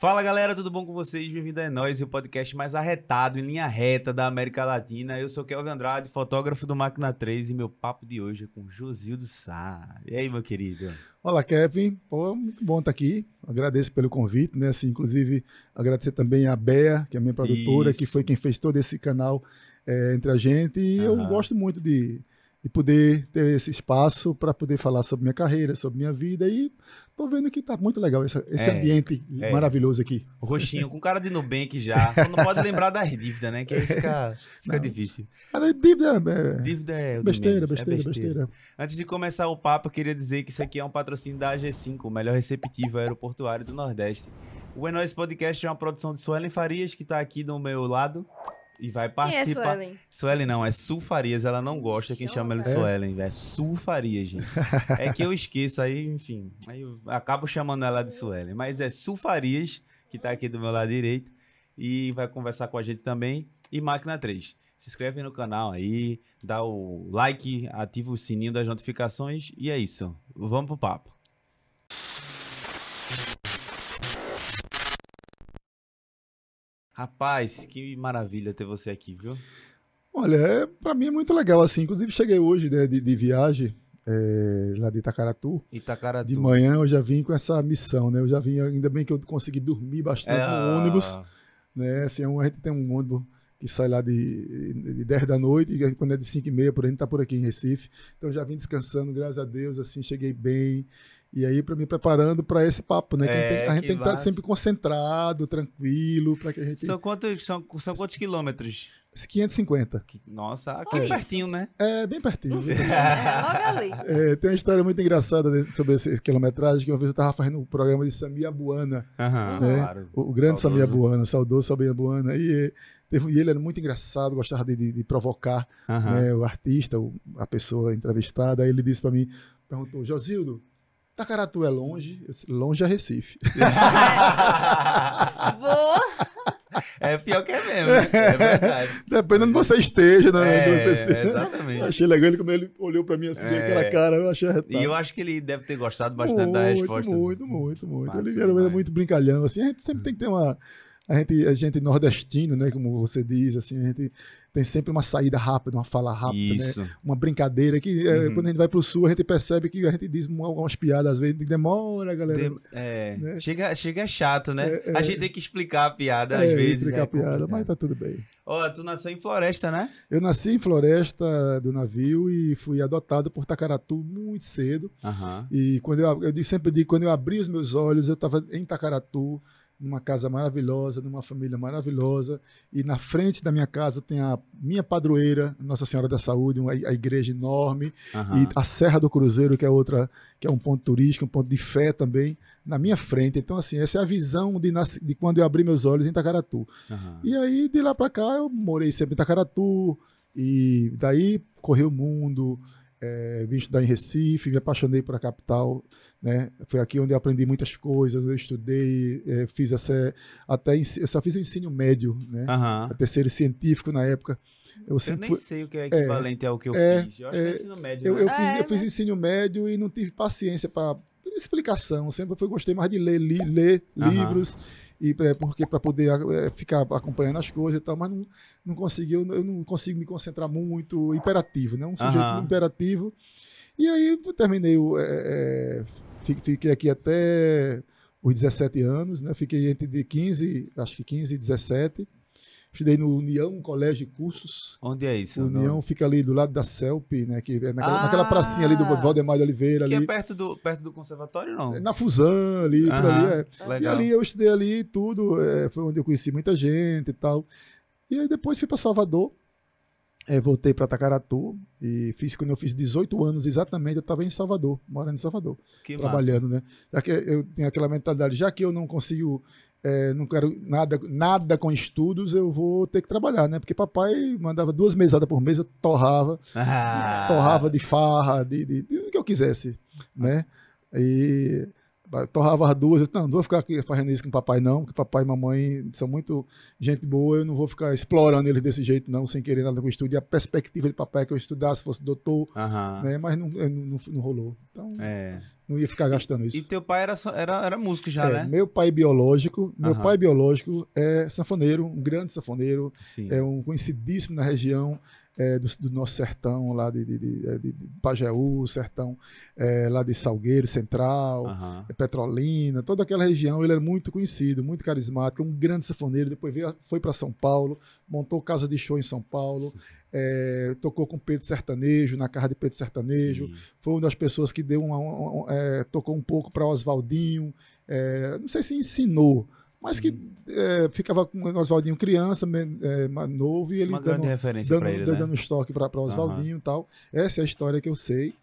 Fala galera, tudo bom com vocês? Bem-vindo a Nós, o podcast mais arretado em linha reta da América Latina. Eu sou Kelvin Andrade, fotógrafo do Máquina 3 e meu papo de hoje é com Josildo Sá. E aí, meu querido? Olá, Kevin. Pô, muito bom estar aqui. Agradeço pelo convite, né? Assim, inclusive, agradecer também a Bea, que é a minha produtora, Isso. que foi quem fez todo esse canal é, entre a gente. E uhum. eu gosto muito de de poder ter esse espaço para poder falar sobre minha carreira, sobre minha vida e tô vendo que tá muito legal esse, esse é, ambiente é. maravilhoso aqui. Roxinho, com cara de Nubank já, só não pode lembrar das dívidas, né? Que aí fica, fica difícil. Cara, dívida é, dívida é besteira, besteira, é besteira, besteira. Antes de começar o papo, eu queria dizer que isso aqui é um patrocínio da AG5, o melhor receptivo aeroportuário do Nordeste. O Enóis Podcast é uma produção de Suelen Farias, que está aqui do meu lado. E vai participar. Quem é Suelen? Suelen não, é Sulfarias. Ela não gosta quem chama ela de é? Suelen. É Sulfarias, gente. é que eu esqueço aí, enfim. Aí eu acabo chamando ela de Suelen. Mas é Sulfarias, que tá aqui do meu lado direito. E vai conversar com a gente também. E Máquina 3. Se inscreve no canal aí, dá o like, ativa o sininho das notificações. E é isso. Vamos pro papo. Rapaz, que maravilha ter você aqui, viu? Olha, é, para mim é muito legal assim. Inclusive cheguei hoje né, de, de, viagem é, lá de Itacaratu. Itacaratu. De manhã eu já vim com essa missão, né? Eu já vim, ainda bem que eu consegui dormir bastante é, no ônibus, né? Assim, a gente tem um ônibus que sai lá de, de 10 da noite, e quando é de 5 e meia, por aí, a gente tá por aqui em Recife. Então já vim descansando, graças a Deus, assim, cheguei bem. E aí, para me preparando para esse papo, né? É, a gente tem que estar tá sempre concentrado, tranquilo, para que a gente. São quantos, são, são quantos quilômetros? 550. Nossa, aqui é pertinho, né? É, bem pertinho. é, logo ali. É, tem uma história muito engraçada sobre essa quilometragem, que uma vez eu estava fazendo um programa de Samia Buana. Uhum, né? claro. o, o, grande saudoso. Samia Buana, saudoso Samia Buana. E, e ele era muito engraçado, gostava de, de, de provocar uhum. né, o artista, o, a pessoa entrevistada. Aí ele disse para mim, perguntou, Josildo, Tacaratu é longe, longe é Recife. Boa! É pior que é mesmo, né? É verdade. Dependendo de você esteja, né? É, você... exatamente. Achei legal ele como ele olhou pra mim assim, é. aquela cara, eu achei arretado. E eu acho que ele deve ter gostado bastante muito, da resposta. Muito, muito, muito. Massa, ele era muito brincalhão, assim, a gente sempre tem que ter uma a gente, a gente nordestino, né, como você diz, assim, a gente tem sempre uma saída rápida, uma fala rápida, né? uma brincadeira que é, uhum. quando a gente vai para o sul a gente percebe que a gente diz algumas piadas às vezes demora, galera. De, é, né? chega, chega chato, né? É, a é. gente tem que explicar a piada às é, vezes. Explicar a piada, mas tá tudo bem. Ó, oh, tu nasceu em Floresta, né? Eu nasci em Floresta do navio e fui adotado por Tacaratu muito cedo. Uhum. E quando eu, eu sempre digo, quando eu abri os meus olhos, eu estava em Tacaratu numa casa maravilhosa, numa família maravilhosa, e na frente da minha casa tem a minha padroeira, Nossa Senhora da Saúde, uma, a igreja enorme, uhum. e a Serra do Cruzeiro, que é outra, que é um ponto turístico, um ponto de fé também, na minha frente. Então, assim, essa é a visão de, de quando eu abri meus olhos em Itacaratu. Uhum. E aí, de lá para cá, eu morei sempre em Itacaratu, e daí corri o mundo, é, vim estudar em Recife, me apaixonei por a capital, né? Foi aqui onde eu aprendi muitas coisas, eu estudei, é, fiz essa, até eu só fiz ensino médio, né? Uhum. terceiro científico na época. Eu, eu nem fui, sei o que é equivalente é, ao que eu é, fiz. Eu acho é, que é ensino médio. Eu, né? eu, fiz, eu fiz ensino médio e não tive paciência para explicação. Sempre foi gostei mais de ler, li, ler uhum. livros e é, porque para poder é, ficar acompanhando as coisas e tal, mas não, não consegui, eu, eu não consigo me concentrar muito imperativo, né? Um sujeito uhum. imperativo. E aí eu terminei, é, fiquei aqui até os 17 anos, né? Fiquei entre de 15, acho que 15 e 17. Estudei no União Colégio de Cursos. Onde é isso? União fica ali do lado da CELP, né? Que é naquela, ah, naquela pracinha ali do Valdemar de Oliveira. Que ali. é perto do, perto do conservatório, não? Na Fusão, ali, por ali. É. E ali eu estudei ali tudo. É, foi onde eu conheci muita gente e tal. E aí depois fui para Salvador. É, voltei para Tacaratu e fiz quando eu fiz 18 anos exatamente, eu estava em Salvador, morando em Salvador, que trabalhando, massa. né? Já que eu tenho aquela mentalidade, já que eu não consigo é, não quero nada, nada com estudos, eu vou ter que trabalhar, né? Porque papai mandava duas mesadas por mês, eu torrava, ah. torrava de farra, de, de, de, que eu quisesse, né? E torrava as duas, eu, não, não vou ficar aqui fazendo isso com papai não, porque papai e mamãe são muito gente boa, eu não vou ficar explorando eles desse jeito não, sem querer nada com o estudo, e a perspectiva de papai é que eu estudasse, fosse doutor, né, mas não, não, não, rolou. Então, é. não ia ficar gastando isso. E teu pai era, era, era músico já, é, né? Meu pai biológico, meu pai biológico é sanfoneiro, um grande sanfoneiro, Sim. é um conhecidíssimo na região, é, do, do, nosso sertão, lá de, de, de, é, de Pajeú, sertão é, lá de Salgueiro, Central, uhum. Petrolina, toda aquela região. Ele era muito conhecido, muito carismático, um grande safoneiro. Depois veio, foi para São Paulo, montou casa de show em São Paulo. É, tocou com Pedro Sertanejo, na casa de Pedro Sertanejo. Sim. Foi uma das pessoas que deu uma, uma, uma é, tocou um pouco para Oswaldinho. É, não sei se ensinou, mas que é, ficava com o Oswaldinho criança, é, novo, e ele Uma dando, referência dando, ele, dando né? estoque para Oswaldinho uhum. e tal. Essa é a história que eu sei.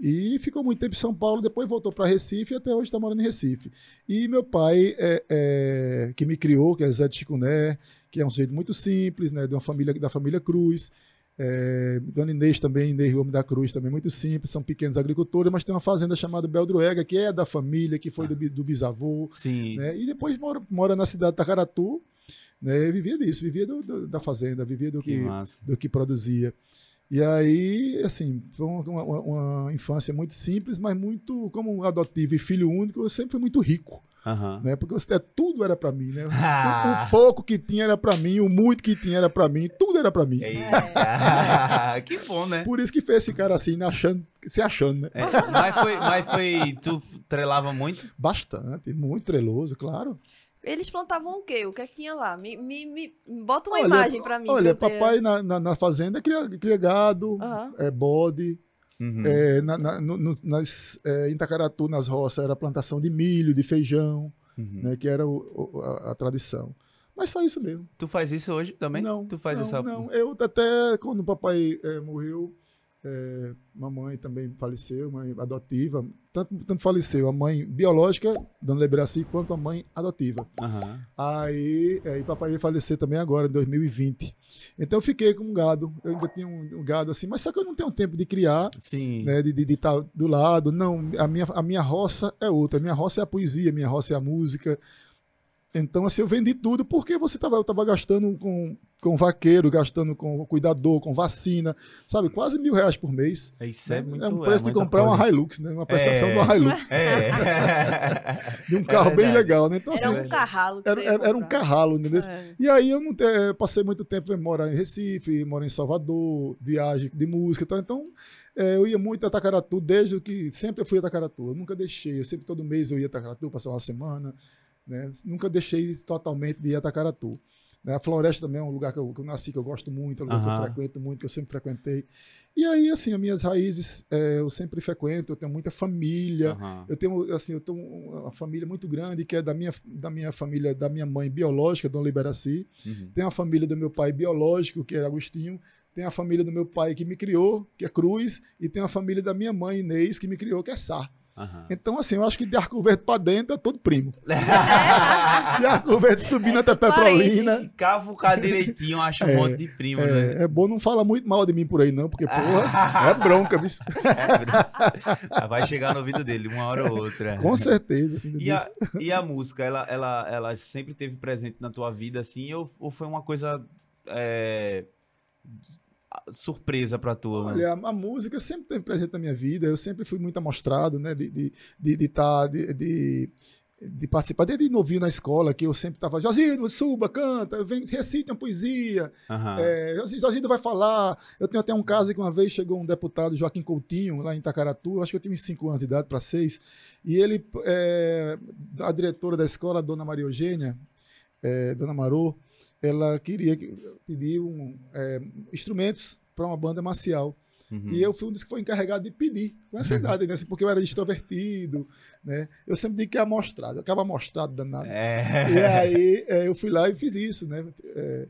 E ficou muito tempo em São Paulo, depois voltou para Recife e até hoje está morando em Recife. E meu pai, é, é, que me criou, que é Zé de Chicuné, que é um sujeito muito simples, né, de uma família da família Cruz, é, Dona Inês também, Inês Gomes da Cruz, também muito simples, são pequenos agricultores, mas tem uma fazenda chamada Beldroega, que é da família, que foi ah. do, do, bisavô. Sim. Né? E depois mora, mora na cidade de Tacaratu, né? vivia disso, vivia do, do, da fazenda, vivia do que, que do que produzia. E aí, assim, foi uma, uma, uma, infância muito simples, mas muito, como adotivo e filho único, eu sempre fui muito rico. Uhum. Né? Porque você, tudo era para mim, né? o, o, pouco que tinha era para mim, o muito que tinha era para mim, tudo era para mim. É. que bom, né? Por isso que fez esse cara assim, achando, se achando, né? É, mas, foi, mas foi. Tu trelava muito? Bastante, muito treloso, claro. Eles plantavam o quê? O que é que tinha lá? Me, me, me bota uma olha, imagem para mim. Olha, papai na, na, na, fazenda cria, cria gado, uhum. é, bode, Uhum. É, na, na, no, nas, é, em Itacaratu, nas roças, era plantação de milho, de feijão, uhum. né, que era o, o, a, a, tradição. Mas só isso mesmo. Tu faz isso hoje também? Não. Tu faz não, essa... não. Eu até, quando o papai é, morreu, é, mamãe também faleceu, mãe adotiva. Tanto, tanto faleceu a mãe biológica, Dona Leberaci, quanto a mãe adotiva. Uhum. Aí, aí papai veio falecer também agora, em 2020. Então eu fiquei com um gado. Eu ainda tinha um, um, gado assim, mas só que eu não tenho tempo de criar, Sim. Né, de estar tá do lado. Não, a minha, a minha roça é outra. A minha roça é a poesia, a minha roça é a música. Então, assim, eu vendi tudo porque você tava, eu estava gastando com, com vaqueiro, gastando com cuidador, com vacina, sabe? Quase mil reais por mês. É isso é, muito, é um preço é de comprar coisa. uma Hilux, né? Uma prestação é, de uma Hilux. É. de um carro é bem legal, né? Então, era assim, um carralo. Era, era, era, um carralo, entendeu? É. E aí eu não é, passei muito tempo morar em Recife, morar em Salvador, viagem de música, então, então é, eu ia muito a Tacaratu desde que sempre fui a Tacaratu. Eu nunca deixei, eu sempre todo mês eu ia a Tacaratu, passar uma semana. Né? Nunca deixei totalmente de Itacaratu. Né? A floresta também é um lugar que eu, que eu, nasci, que eu gosto muito, é um lugar uhum. que eu frequento muito, que eu sempre frequentei. E aí, assim, as minhas raízes é, eu sempre frequento, eu tenho muita família, uhum. eu tenho, assim, eu tenho uma família muito grande, que é da minha, da minha família, da minha mãe biológica, Dona Liberaci, uhum. tem a família do meu pai biológico, que é Agostinho, tem a família do meu pai que me criou, que é Cruz, e tem a família da minha mãe, Inês, que me criou, que é Sá. Uhum. Então, assim, eu acho que de Arco Verde pra dentro é todo primo. de Arco Verde subindo até Petrolina. Cavucar direitinho, eu acho é, um monte de primo, é, né? É bom não falar muito mal de mim por aí, não, porque, porra, é bronca, viu? É, vai chegar no ouvido dele, uma hora ou outra. Com certeza. Assim, e, a, e a música, ela, ela, ela sempre teve presente na tua vida, assim, ou, ou foi uma coisa. Surpresa para tu? Olha, a, música sempre teve presente na minha vida. Eu sempre fui muito amostrado, né? De de, de, de, tá, de, de, de participar desde novinho na escola, que eu sempre estava, Josido, suba, canta, vem, recite uma poesia. Uhum. É, Josido vai falar. Eu tenho até um caso que uma vez chegou um deputado, Joaquim Coutinho, lá em Itacaratu, acho que eu tinha uns 5 anos de idade para 6, e ele, é, a diretora da escola, dona Maria Eugênia, é, dona Marô, ela queria pedir um, é, instrumentos para uma banda marcial. Uhum. E eu fui um dos que foi encarregado de pedir, com essa idade, né? Assim, porque eu era extrovertido, né? Eu sempre digo que é amostrado, eu acaba amostrado danado. É. E aí é, eu fui lá e fiz isso, né? É,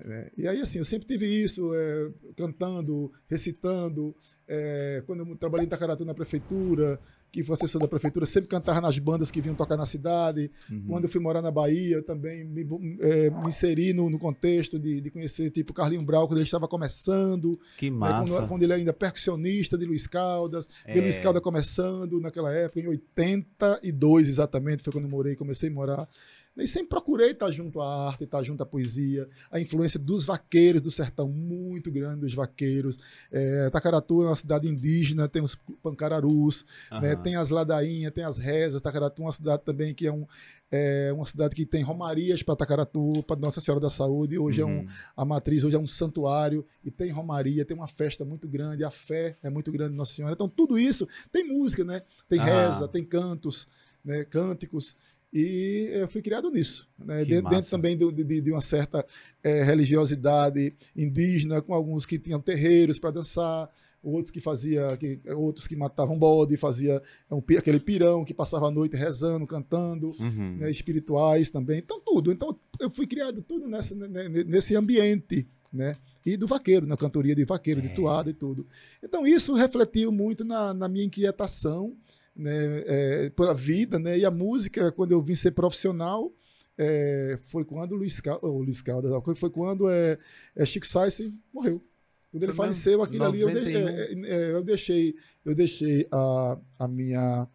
é e aí, assim, eu sempre tive isso, é, cantando, recitando. É, quando eu trabalhei em Tacaratu na prefeitura, que foi assessor da prefeitura, sempre cantava nas bandas que vinham tocar na cidade. Uhum. Quando eu fui morar na Bahia, eu também me, é, me inseri no, no contexto de, de, conhecer, tipo, Carlinho Brau, quando ele estava começando. Que massa. Né, quando, quando, ele ainda percussionista de Luiz Caldas. É. Luiz Caldas começando naquela época, em 82 exatamente, foi quando eu morei, comecei a morar. E sempre procurei estar junto à arte, estar junto à poesia, a influência dos vaqueiros do sertão, muito grande dos vaqueiros. É, Tacaratu é uma cidade indígena, tem os pancararus, uhum. né, tem as ladainhas, tem as rezas. Tacaratu é uma cidade também que é, um, é uma cidade que tem romarias para Tacaratu, para Nossa Senhora da Saúde. Hoje uhum. é um, uhum. a matriz, hoje é um santuário e tem romaria, tem uma festa muito grande, a fé é muito grande Nossa Senhora. Então tudo isso tem música, né? Tem ah. reza, tem cantos, né? cânticos. E eu fui criado nisso, né? dentro, dentro, também de, de, de uma certa é, religiosidade indígena, com alguns que tinham terreiros para dançar, outros que fazia, que, outros que matavam bode, fazia um, aquele pirão que passava a noite rezando, cantando, uhum. né? espirituais também. Então tudo. Então eu fui criado tudo nessa, nesse ambiente, né? E do vaqueiro, na cantoria de vaqueiro, é. de toada e tudo. Então isso refletiu muito na, na minha inquietação né, é, pela vida, né? E a música, quando eu vim ser profissional, é, foi quando o Luiz, Cal, oh, Luiz Caldas, foi quando é, é Chico Sainz morreu. Quando ele faleceu, aquilo 91. ali, eu, é, é, é, eu deixei, eu deixei a, a minha.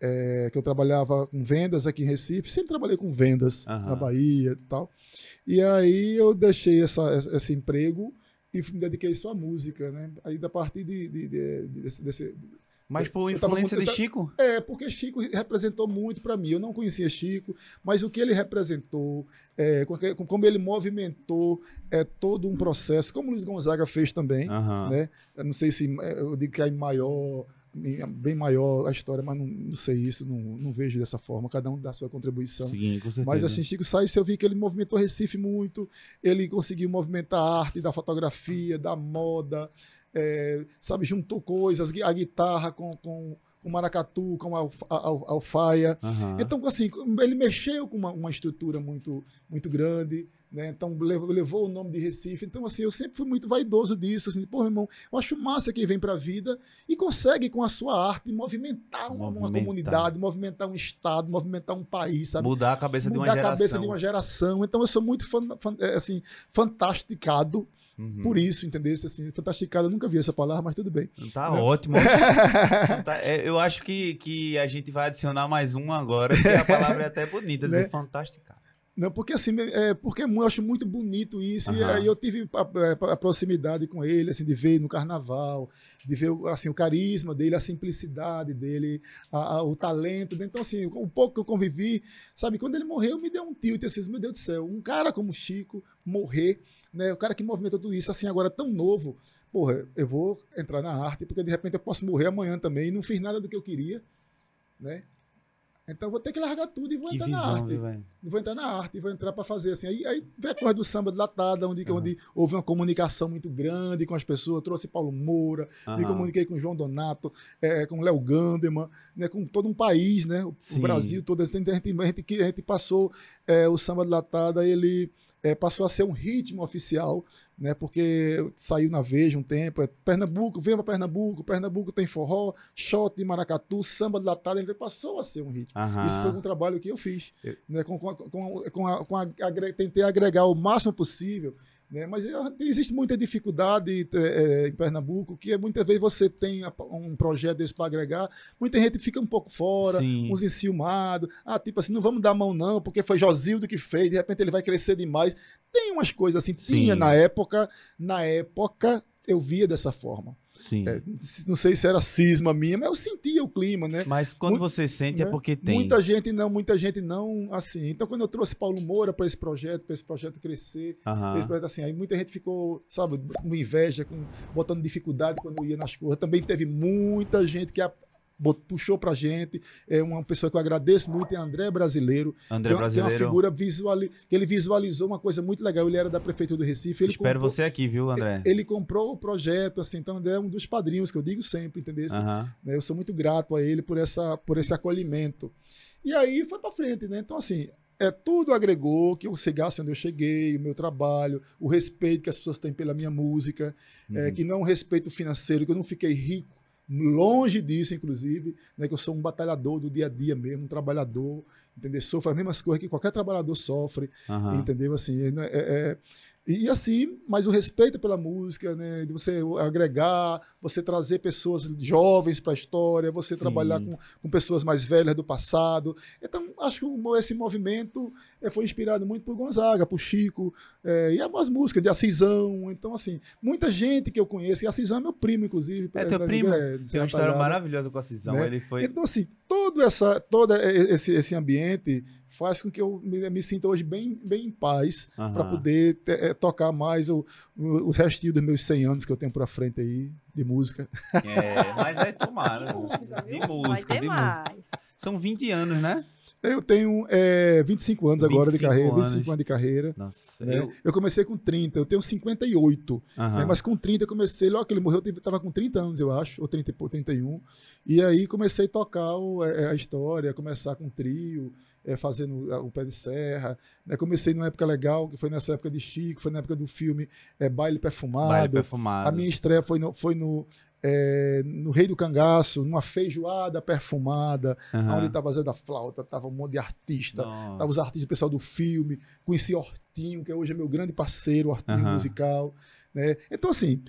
É, que eu trabalhava com vendas aqui em Recife, sempre trabalhei com vendas uhum. na Bahia e tal. E aí eu deixei essa, esse emprego e me dediquei só à música, né? Aí, da partir de, de, de, desse, desse mas por influência de Chico? É, porque Chico representou muito para mim. Eu não conhecia Chico, mas o que ele representou, é, como ele movimentou é, todo um processo, como o Luiz Gonzaga fez também. Uhum. Né? Eu não sei se é, eu digo que é maior, bem maior a história, mas não, não sei isso, não, não, vejo dessa forma. Cada um dá sua contribuição. Sim, com certeza. Mas assim, Chico Sainz, eu vi que ele movimentou Recife muito, ele conseguiu movimentar a arte da fotografia, da moda é, sabe, juntou coisas, a guitarra com, com o maracatu, com a, a, a alfaia. Uhum. Então, assim, ele mexeu com uma, uma estrutura muito, muito grande, né? Então, levou, levou, o nome de Recife. Então, assim, eu sempre fui muito vaidoso disso. Assim, pô, meu irmão, eu acho massa quem vem para a vida e consegue, com a sua arte, movimentar uma, uma, comunidade, movimentar um estado, movimentar um país, sabe? Mudar a cabeça Mudar de uma geração. Mudar a cabeça de uma geração. Então, eu sou muito, fan, fan, é, assim, fantasticado Uhum. Por isso, entendeu? Assim, fantasticado, eu nunca vi essa palavra, mas tudo bem. Tá né? ótimo. tá, é, eu acho que, que a gente vai adicionar mais um agora, porque a palavra é até bonita, dizer né? fantasticado. Não, porque assim, é, porque eu acho muito bonito isso, uhum. e aí eu tive a, a, a, proximidade com ele, assim, de ver no carnaval, de ver assim, o carisma dele, a simplicidade dele, a, o talento. Então, assim, o pouco que eu convivi, sabe, quando ele morreu, me deu um tilt, assim, meu Deus do céu, um cara como Chico morrer né? O cara que movimenta tudo isso, assim, agora tão novo, porra, eu vou entrar na arte, porque de repente eu posso morrer amanhã também e não fiz nada do que eu queria, né? Então vou ter que largar tudo e vou que entrar visão, na arte. Viu, vou entrar na arte e vou entrar para fazer assim. Aí, aí vem a coisa do samba de latada, onde, uhum. onde houve uma comunicação muito grande com as pessoas. Trouxe Paulo Moura, uhum. me comuniquei com João Donato, é, com Léo Gandeman, né, com todo um país, né? O, o Brasil todo. Assim, a, gente, a, gente, a gente passou é, o samba de latada, ele é, passou a ser um ritmo oficial, né? Porque saiu na Veja um tempo, é Pernambuco, vem para Pernambuco, Pernambuco tem forró, shot de maracatu, samba de latada, então passou a ser um ritmo. Aham. Isso foi um trabalho que eu fiz, eu... né? Com, com, com, com, a, com a, a, tentei agregar o máximo possível né? Mas existe muita dificuldade é, é, em Pernambuco, que muitas vezes você tem um projeto desse para agregar, muita gente fica um pouco fora, Sim. uns enciumados. Ah, tipo assim, não vamos dar mão não, porque foi Josildo que fez, de repente ele vai crescer demais. Tem umas coisas assim, Sim. tinha na época, na época eu via dessa forma. Sim. É, não sei se era cisma minha, mas eu sentia o clima, né? Mas quando Muito, você sente é né? é porque tem. Muita gente não, muita gente não, assim. Então, quando eu trouxe Paulo Moura para esse projeto, para esse projeto crescer, uhum. esse projeto assim, aí muita gente ficou, sabe, com inveja, com, botando dificuldade quando eu ia nas coisas. Também teve muita gente que puxou pra gente. É uma pessoa que eu agradeço muito, é André Brasileiro. André que Brasileiro. É uma figura visual, que ele visualizou uma coisa muito legal. Ele era da prefeitura do Recife. Ele Espero comprou, você aqui, viu, André? Ele, comprou o projeto, assim, então é um dos padrinhos que eu digo sempre, entendeu? Uhum. Eu sou muito grato a ele por, essa, por esse acolhimento. E aí foi para frente, né? Então, assim, é, tudo agregou que eu chegasse onde eu cheguei, o meu trabalho, o respeito que as pessoas têm pela minha música, é, uhum. é, que não é um respeito financeiro, que eu não fiquei rico longe disso, inclusive, né, que eu sou um batalhador do dia a dia mesmo, um trabalhador, entendeu? Sofro as mesmas coisas que qualquer trabalhador sofre, uhum. entendeu? Assim, é, é, é e assim, mas o respeito pela música, né? De você agregar, você trazer pessoas jovens para a história, você Sim. trabalhar com, com pessoas mais velhas do passado. Então, acho que esse movimento eh, foi inspirado muito por Gonzaga, por Chico, é, e algumas músicas de Assisão. Então, assim, muita gente que eu conheço, e Assisão é meu primo, inclusive. É teu primo? É, Tem uma história maravilhosa com Assisão. Né? Ele foi... Então, assim, todo, essa, todo esse, esse ambiente faz com que eu me, me sinta hoje bem, bem em paz uhum. para poder é, tocar mais o, o, o restinho dos meus 100 anos que eu tenho para frente aí de música. É, mas é tomara. de música, de música, de música. São 20 anos, né? Eu tenho é, 25 anos 25 agora de carreira, anos. 25 anos de carreira. Nossa, né? eu... eu... comecei com 30, eu tenho 58. Uhum. Né? Mas com 30 eu comecei, logo que ele morreu, eu estava com 30 anos, eu acho, ou 30, 31. E aí comecei a tocar o, a história, começar com trio, é, fazendo o pé de serra. Né? Comecei numa época legal, que foi nessa época de Chico, foi na época do filme é, Baile Perfumado. Baile Perfumado. A minha estreia foi no, foi no, é, no Rei do Cangaço, numa feijoada perfumada, uhum. onde estava Zé da Flauta, estava um monte de artista, estava os artistas, o pessoal do filme, conheci Hortinho, que hoje é meu grande parceiro, Hortinho uhum. musical. Né? Então, assim,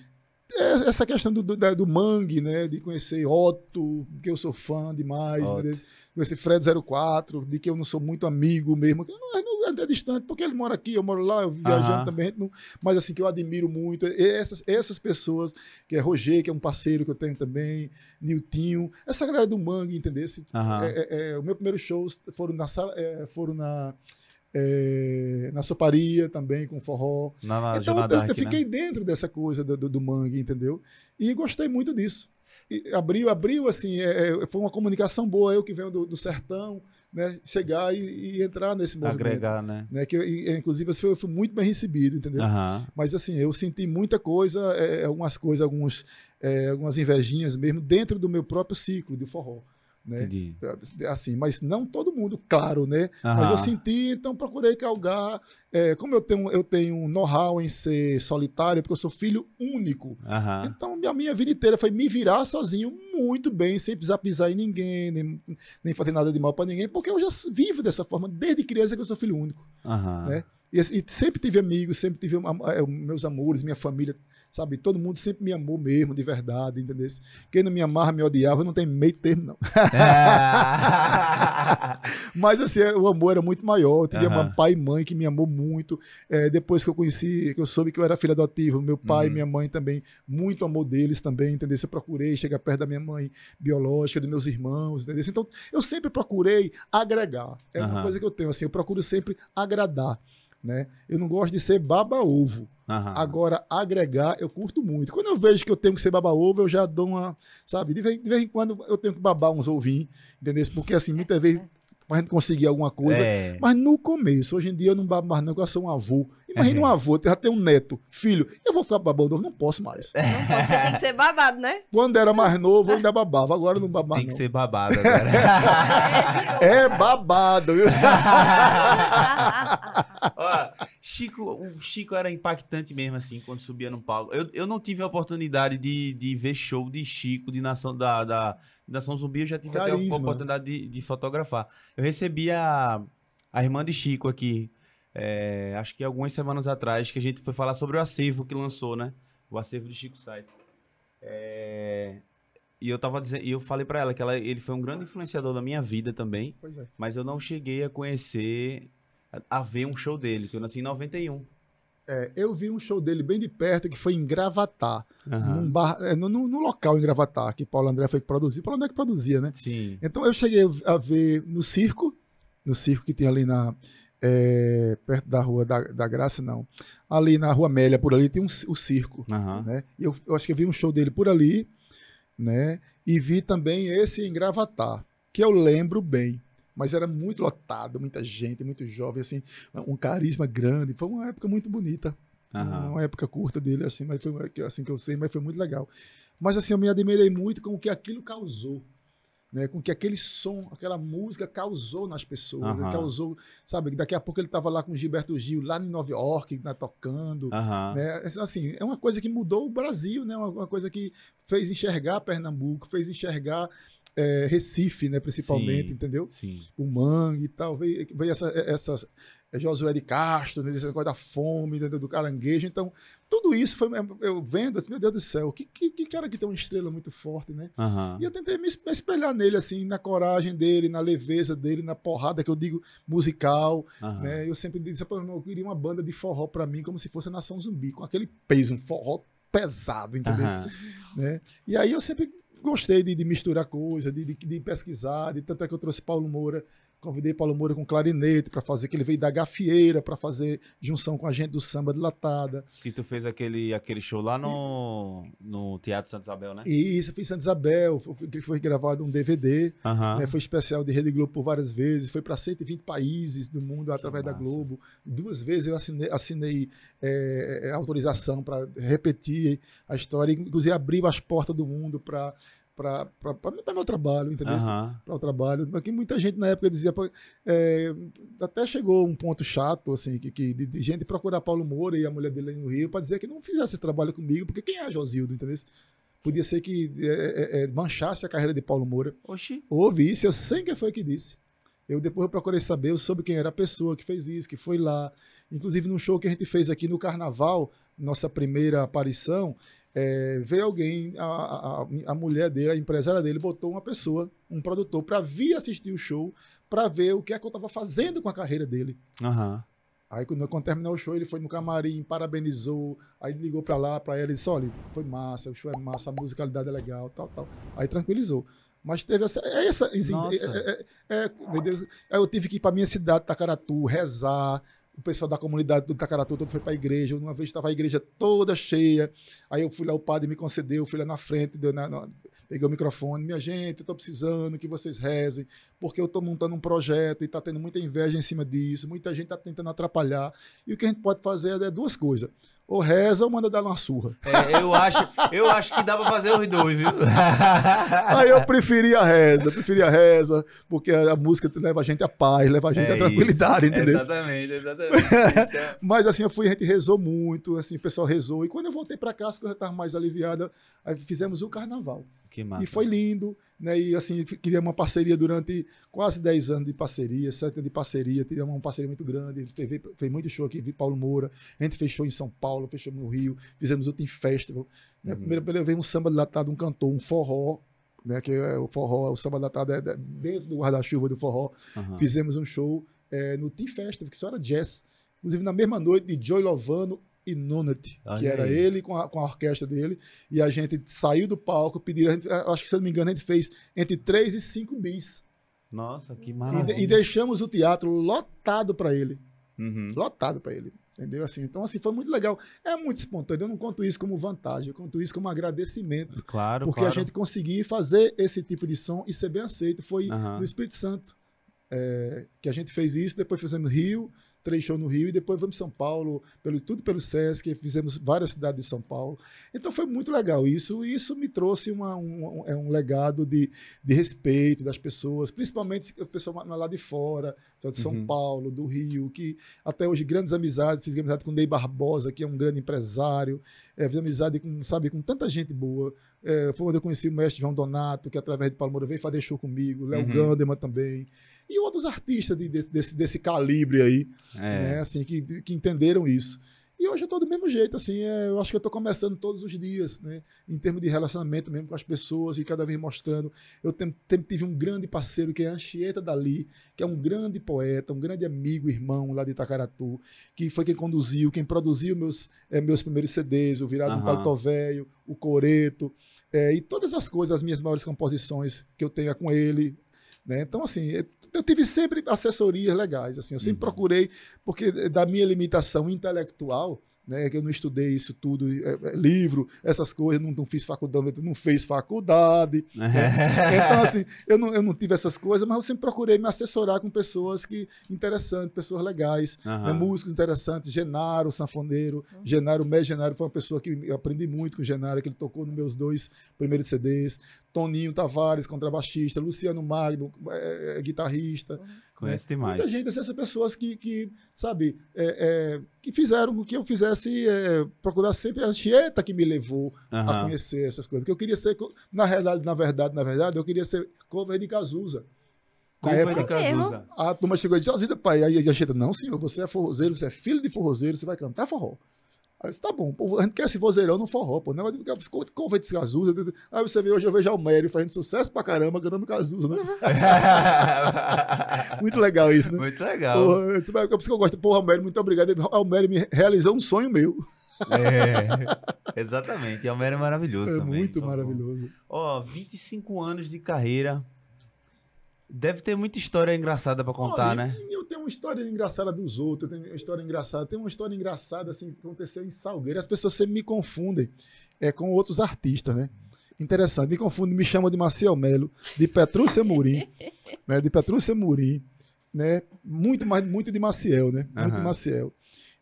essa questão do, do, do mangue, né? De conhecer Otto, que eu sou fã demais, né? conhecer Fred 04, de que eu não sou muito amigo mesmo, não, não é distante, porque ele mora aqui, eu moro lá, eu viajando uhum. também, não, mas assim, que eu admiro muito, essas, essas pessoas, que é Roger, que é um parceiro que eu tenho também, Niltinho, essa galera do mangue, entendeu? Uhum. É, é, é, o meu primeiro show foram na sala, é, foram na é, na soparia também, com forró. Na, na então eu, eu, fiquei né? dentro dessa coisa do, do, do, mangue, entendeu? E gostei muito disso. E abriu, abriu, assim, é, é, foi uma comunicação boa, eu que venho do, do sertão, né, chegar e, e, entrar nesse movimento. Agregar, né? né que, e, inclusive, assim, eu fui muito bem recebido, entendeu? Uhum. Mas, assim, eu senti muita coisa, é, algumas coisas, alguns, é, algumas invejinhas mesmo, dentro do meu próprio ciclo de forró. Né? Entendi. Assim, mas não todo mundo, claro, né? Mas eu senti, então procurei calgar. É, como eu tenho, eu tenho um know-how em ser solitário, porque eu sou filho único. Então, a minha vida inteira foi me virar sozinho muito bem, sem precisar pisar em ninguém, nem, nem fazer nada de mal para ninguém, porque eu já vivo dessa forma desde criança que eu sou filho único. Né? E, e, sempre tive amigos, sempre tive é, meus amores, minha família Sabe, todo mundo sempre me amou mesmo, de verdade, entendeu? Quem não me amava, me odiava, não tem meio termo, não. É. Mas assim, o amor era muito maior. Eu tive uhum. pai e mãe que me amou muito. É, depois que eu conheci, que eu soube que eu era filho adotivo, meu pai e uhum. minha mãe também, muito amor deles também, entendeu? Eu procurei chegar perto da minha mãe biológica, dos meus irmãos, entendeu? Então, eu sempre procurei agregar. É uma uhum. coisa que eu tenho, assim, eu procuro sempre agradar. Né? Eu não gosto de ser baba-ovo. Uhum. Agora, agregar, eu curto muito. Quando eu vejo que eu tenho que ser baba-ovo, eu já dou uma. Sabe? De vez, de vez, em quando eu tenho que babar uns ovinhos, entendeu? Porque, assim, muitas vezes pra gente conseguir alguma coisa. É. Mas no começo, hoje em dia eu não babo mais não, porque eu sou um avô. Imagina é. um avô, já tem um neto, filho. Eu vou ficar babando novo? Não posso mais. Não posso, você tem que ser babado, né? Quando era mais novo, eu ainda babava. Agora não babava. Tem que não. ser babado agora. é babado, viu? Chico, o Chico era impactante mesmo, assim, quando subia no palco. Eu, eu não tive a oportunidade de, de ver show de Chico, de Nação da, da Nação Zumbi, eu já tive Carisma. até a oportunidade de, de fotografar. Eu recebi a, a irmã de Chico aqui, é, acho que algumas semanas atrás, que a gente foi falar sobre o acervo que lançou, né? O acervo de Chico Sainz. É, e eu tava dizendo, e eu falei para ela que ela, ele foi um grande influenciador da minha vida também. É. Mas eu não cheguei a conhecer, a, ver um show dele, que eu nasci em 91. É, eu vi um show dele bem de perto, que foi em Gravatar. Uhum. Num bar, é, no, no, local em Gravatar, que Paulo André foi que produziu. Paulo André que produzia, né? Sim. Então eu cheguei a ver no circo, no circo que tem ali na é, perto da Rua da, da, Graça, não. Ali na Rua Amélia, por ali, tem um, o circo. Uhum. Né? E eu, eu, acho que eu vi um show dele por ali, né? E vi também esse em Gravatar, que eu lembro bem. Mas era muito lotado, muita gente, muito jovem, assim, um carisma grande. Foi uma época muito bonita. Uhum. Uma época curta dele, assim, mas foi assim que eu sei, mas foi muito legal. Mas assim, eu me admirei muito com o que aquilo causou né, com que aquele som, aquela música causou nas pessoas, uhum. causou, sabe, daqui a pouco ele estava lá com o Gilberto Gil, lá em Nova York, né, tocando, uhum. né, assim, é uma coisa que mudou o Brasil, né, uma, uma coisa que fez enxergar Pernambuco, fez enxergar é, Recife, né, principalmente, sim, entendeu? Sim. O mangue e tal, veio, veio essa, essa, é Josué de Castro, né, esse negócio da fome, né, do caranguejo. Então, tudo isso foi eu vendo assim, meu Deus do céu, que, que, que cara que tem uma estrela muito forte, né? Uhum. E eu tentei me espelhar nele, assim, na coragem dele, na leveza dele, na porrada que eu digo musical. Uhum. Né? Eu sempre disse, eu queria uma banda de forró para mim, como se fosse a Nação Zumbi, com aquele peso, um forró pesado, entendeu? Uhum. Né? E aí eu sempre gostei de, de misturar coisas, de, de, de, pesquisar, de tanto é que eu trouxe Paulo Moura Convidei Paulo Moura com clarinete para fazer, que ele veio da gafieira para fazer junção com a gente do samba de latada. Que tu fez aquele, aquele show lá no, no Teatro Santa Isabel, né? Isso, eu fiz Santa Isabel, que foi gravado um DVD, uhum. né, foi especial de Rede Globo por várias vezes, foi para 120 países do mundo através da Globo. Duas vezes eu assinei, assinei é, autorização para repetir a história, inclusive abriu as portas do mundo para para o meu trabalho, entendeu? Uhum. Para o trabalho. Porque muita gente na época dizia. É, até chegou um ponto chato, assim, que, que de, de, gente procurar Paulo Moura e a mulher dele no Rio para dizer que não fizesse esse trabalho comigo, porque quem é Josildo, entendeu? Podia ser que é, é, é, manchasse a carreira de Paulo Moura. Oxi. Houve isso, eu sei quem foi que disse. Eu depois eu procurei saber, eu soube quem era a pessoa que fez isso, que foi lá. Inclusive, num show que a gente fez aqui no Carnaval, nossa primeira aparição, é, veio alguém, a, a, a, mulher dele, a empresária dele, botou uma pessoa, um produtor, para vir assistir o show, para ver o que é que eu estava fazendo com a carreira dele. Uhum. Aí quando, quando terminou o show, ele foi no camarim, parabenizou, aí ligou para lá, para ela e disse, olha, foi massa, o show é massa, a musicalidade é legal, tal, tal. Aí tranquilizou. Mas teve essa. É essa é, é, é, é, eu tive que ir para minha cidade, Tacaratu, rezar, o pessoal da comunidade do Tacaratu todo foi para a igreja. Uma vez estava a igreja toda cheia. Aí eu fui lá, o padre me concedeu, fui lá na frente, deu na, na, peguei o microfone. Minha gente, estou precisando que vocês rezem, porque eu estou montando um projeto e está tendo muita inveja em cima disso. Muita gente está tentando atrapalhar. E o que a gente pode fazer é duas coisas ou reza ou manda dar uma surra. É, eu acho, eu acho que dá pra fazer os dois, viu? Aí eu preferia a reza, preferia a reza, porque a música leva a gente à paz, leva a gente é à tranquilidade, isso. entendeu? Exatamente, exatamente. É... Mas assim, eu fui, a gente rezou muito, assim, o pessoal rezou. E quando eu voltei para casa, que eu já estava mais aliviada, fizemos o carnaval. Que massa. E foi lindo, né? E assim, queria uma parceria durante quase 10 anos de parceria, 7 anos de parceria, teria uma parceria muito grande. Ele fez, fez muito show aqui, vi Paulo Moura, a gente fechou em São Paulo, fechou no Rio, fizemos o Team Festival. Né? Uhum. Primeiro eu levei um samba latado, um cantor, um forró, né? Que é o forró, o samba latado é dentro do guarda-chuva do forró. Uhum. Fizemos um show é, no Team Festival, que só era jazz. Inclusive, na mesma noite de Joy Lovano e Nunat, que era ele com a, com a orquestra dele, e a gente saiu do palco, pediram, gente, acho que se eu não me engano, a gente fez entre 3 e 5 bis. Nossa, que maravilha. E, e deixamos o teatro lotado para ele. Uhum. Lotado para ele. Entendeu? Assim, então, assim, foi muito legal. É muito espontâneo. Eu não conto isso como vantagem, eu conto isso como agradecimento. Claro, Porque claro. a gente conseguir fazer esse tipo de som e ser bem aceito foi uhum. no Espírito Santo. É, que a gente fez isso, depois fizemos Rio, três shows no Rio e depois vamos São Paulo, pelo, tudo pelo Sesc, fizemos várias cidades de São Paulo. Então foi muito legal isso, e isso me trouxe uma, um, um, é um legado de, de respeito das pessoas, principalmente o pessoal lá de fora, de São uhum. Paulo, do Rio, que até hoje grandes amizades, fiz amizade com o Ney Barbosa, que é um grande empresário, é, fiz amizade com, sabe, com tanta gente boa. É, foi onde eu conheci o mestre João Donato, que através de Paulo Moura veio fazer show comigo, Léo uhum. Gandeman também e outros artistas de, desse, desse calibre aí, é. né, assim, que, que entenderam isso. E hoje eu estou do mesmo jeito, assim, é, eu acho que eu estou começando todos os dias, né, em termos de relacionamento mesmo com as pessoas e cada vez mostrando. Eu tem, tem, tive um grande parceiro que é Anchieta Dali, que é um grande poeta, um grande amigo, irmão lá de Itacaratu, que foi quem conduziu, quem produziu meus, é, meus primeiros CDs, o Virado uhum. Paletó Velho, o Coreto, é, e todas as coisas, as minhas maiores composições que eu tenho com ele, né? Então, assim, eu tive sempre assessorias legais, assim, eu sempre uhum. procurei, porque da minha limitação intelectual, né, que eu não estudei isso tudo, é, é, livro, essas coisas, não, não, fiz faculdade, não fez faculdade. Né? Então, assim, eu não, eu não tive essas coisas, mas eu sempre procurei me assessorar com pessoas que interessantes, pessoas legais, uhum. né, músicos interessantes, Genaro, sanfoneiro, uhum. Genaro, Mé Genaro foi uma pessoa que eu aprendi muito com o Genaro, que ele tocou nos meus dois primeiros CDs, Toninho Tavares, contrabaixista, Luciano Magno, é, é, guitarrista. Uhum. Conhece né? demais. Muita gente, essas pessoas que, que sabe, é, é, que fizeram com que eu fizesse, é, procurar sempre a Chieta que me levou uhum. a conhecer essas coisas. Porque eu queria ser, na realidade, na verdade, na verdade, eu queria ser cover de Cazuza. Cover época, de Cazuza. A turma chegou e disse, Zida, pai, aí a Chieta, não, senhor, você é forrozeiro, você é filho de forrozeiro, você vai cantar forró. Aí disse, tá bom, a gente quer esse vozeirão no forró, pô. Não, convém de Cazuza. Aí você vê, hoje eu vejo Almério fazendo sucesso pra caramba, cantando Cazuza, né? muito legal isso, né? Muito legal. Pô, é por isso que eu gosto. Pô, Almério, muito obrigado. Almério me realizou um sonho meu. É, exatamente. Almério é maravilhoso é também. Muito maravilhoso. Ó, 25 anos de carreira. Deve ter muita história engraçada para contar, né? Eu tenho uma história engraçada dos outros, eu tenho uma história engraçada. Tem uma história engraçada assim que aconteceu em Salgueiro. As pessoas sempre me confundem é, com outros artistas, né? Interessante, me confundem, me chamam de Maciel Melo, de Petrúcia Murim, né? De Petrúcia Murim, né? Muito mais, muito de Maciel, né? Muito uhum. de Maciel.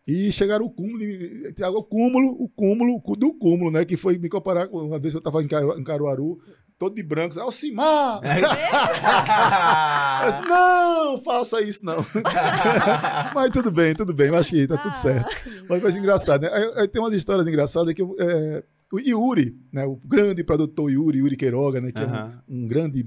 E chegaram o cúmulo, o cúmulo, o cúmulo do cúmulo, né? Que foi me comparar com uma vez eu estava em Caruaru, todo de branco, Alcimar! não, faça isso não. mas tudo bem, tudo bem, acho que tá tudo certo. Ah. Mas foi engraçado, né? Tem umas histórias engraçadas que eu, é, o Yuri, né? O grande produtor Yuri, Yuri Queiroga, né? Que é um, um grande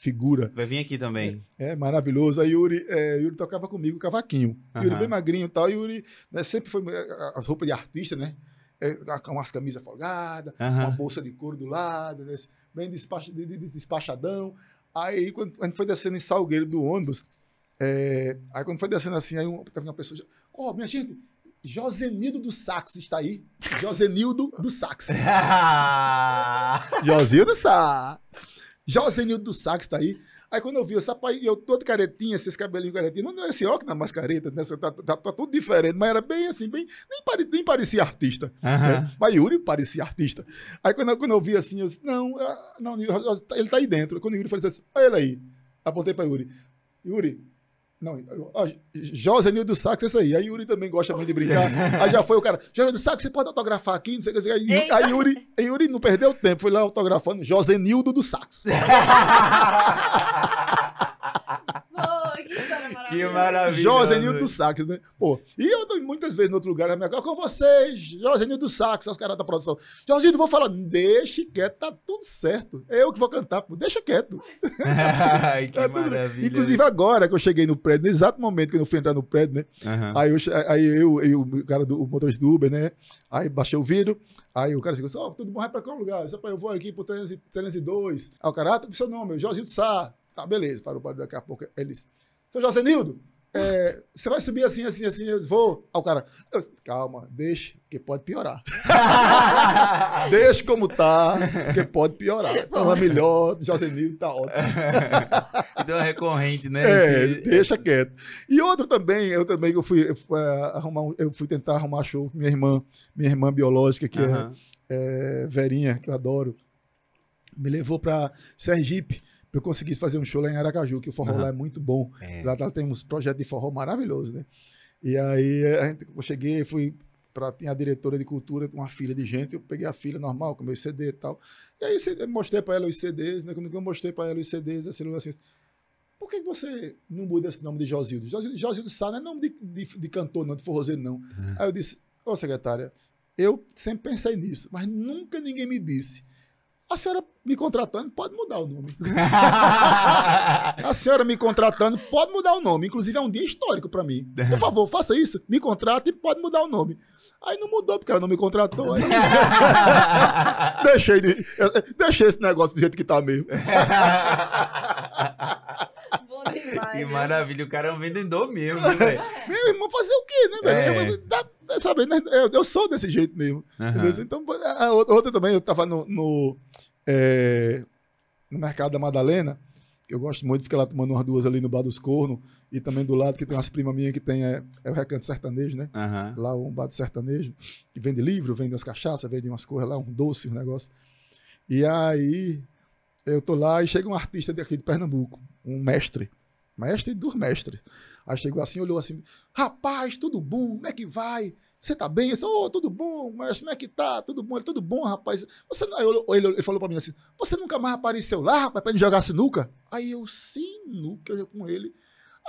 figura. Vai vir aqui também. É, é maravilhoso. A Yuri, é, Yuri tocava comigo cavaquinho. Yuri bem magrinho e tal. Yuri né, sempre foi é, as roupas de artista, né? É, com umas camisas folgadas, uma bolsa de couro do lado, né? Bem despachadão. Aí, quando a gente foi descendo em Salgueiro do ônibus, é, aí quando foi descendo assim, aí teve uma pessoa, ó, oh, minha gente, Josenildo do Sax está aí. Josenildo do Sax. Josenildo do Sax. Josenildo do Sax está aí. Aí quando eu vi, essa pai, eu todo caretinha, esses cabelinhos caretinhos, não é esse óculos na mascareta, né? tá, tá, tá, tudo diferente, mas era bem assim, bem, nem, pare, nem parecia artista. Uhum. Né? Mas Yuri parecia artista. Aí quando, quando eu vi assim, eu disse, não, ah, não, ele tá aí dentro. Quando o Yuri falou assim, olha ele aí. Apontei para Yuri. Yuri, não, Josenildo Sax, isso aí. Aí Yuri também gosta muito de brincar. Aí já foi o cara, Josenildo Sax, você pode autografar aqui? Não sei o que. Aí, aí Yuri, aí Yuri não perdeu tempo, foi lá autografando Josenildo do Sax. Que maravilha. Josenildo do Sax, né? Pô, e eu muitas vezes em outro lugar, minha com vocês, Josenildo do Sax, os caras da produção. Josenildo, vou falar, deixe quieto, tá tudo certo. É eu que vou cantar, pô, deixa quieto. Ai, que tá maravilha. Inclusive agora que eu cheguei no prédio, no exato momento que eu fui entrar no prédio, né? Uhum. Aí, eu, aí eu, eu, o cara do o motorista do Uber, né? Aí baixei o vidro, aí o cara disse, ó, oh, tudo bom, vai pra qual lugar? Eu vou aqui pro 302. Aí o cara, ah, tá com seu nome, Josinho do Sá. Tá, beleza, parou, parou, daqui a pouco. Eles, seu Josenildo, é, você vai subir assim, assim, assim, eu vou. Aí o cara, calma, deixa, que pode piorar. deixa como tá, que pode piorar. Então é melhor, Josenildo tá ótimo. então é recorrente, né? É, Esse... deixa quieto. E outro também, eu também eu fui, eu fui, é, arrumar, eu fui tentar arrumar show com minha irmã, minha irmã biológica, que uhum. é, é Verinha, que eu adoro. Me levou para Sergipe eu consegui fazer um show lá em Aracaju, que o forró uhum. lá é muito bom. É. Lá, lá temos um projeto de forró maravilhoso, né? E aí gente, eu cheguei, fui para a diretora de cultura, uma filha de gente, eu peguei a filha normal, com meu CD e tal. E aí eu mostrei para ela os CDs, né? Quando eu mostrei para ela os CDs, assim, assim, por que você não muda esse nome de Josildo? Josildo, Josildo Sá não é nome de, de, de, cantor, não, de forrozeiro, não. Uhum. Aí eu disse, ô secretária, eu sempre pensei nisso, mas nunca ninguém me disse a senhora me contratando pode mudar o nome. a senhora me contratando pode mudar o nome. Inclusive é um dia histórico para mim. Por favor, faça isso. Me contrate e pode mudar o nome. Aí não mudou porque ela não me contratou. Aí... deixei, de... deixei esse negócio do jeito que tá mesmo. Bom demais. Que maravilha. O cara é um vendedor mesmo, velho. Meu irmão, fazer o quê, né, velho? É. Sabe, né? eu, eu, sou desse jeito mesmo. Uhum. Então, a outra também, eu tava no, no é, no mercado da Madalena, Eu gosto muito de ficar lá tomando umas duas ali no Bar dos Cornos. E também do lado que tem umas primas minhas que tem é, é o Recanto Sertanejo, né? Uhum. Lá um bar de sertanejo. Que vende livro, vende umas cachaças, vende umas coisas lá, um doce, um negócio. E aí eu tô lá e chega um artista daqui de Pernambuco, um mestre. Mestre dos mestres. Aí chegou assim, olhou assim, rapaz, tudo bom? Como é que vai? Você tá bem? Eu disse, oh, tudo bom, mas como é que tá? Tudo bom? Ele, tudo bom, rapaz. Você não... ele, ele falou pra mim assim, você nunca mais apareceu lá, rapaz, pra gente jogar sinuca? Aí eu, sinuca, com ele.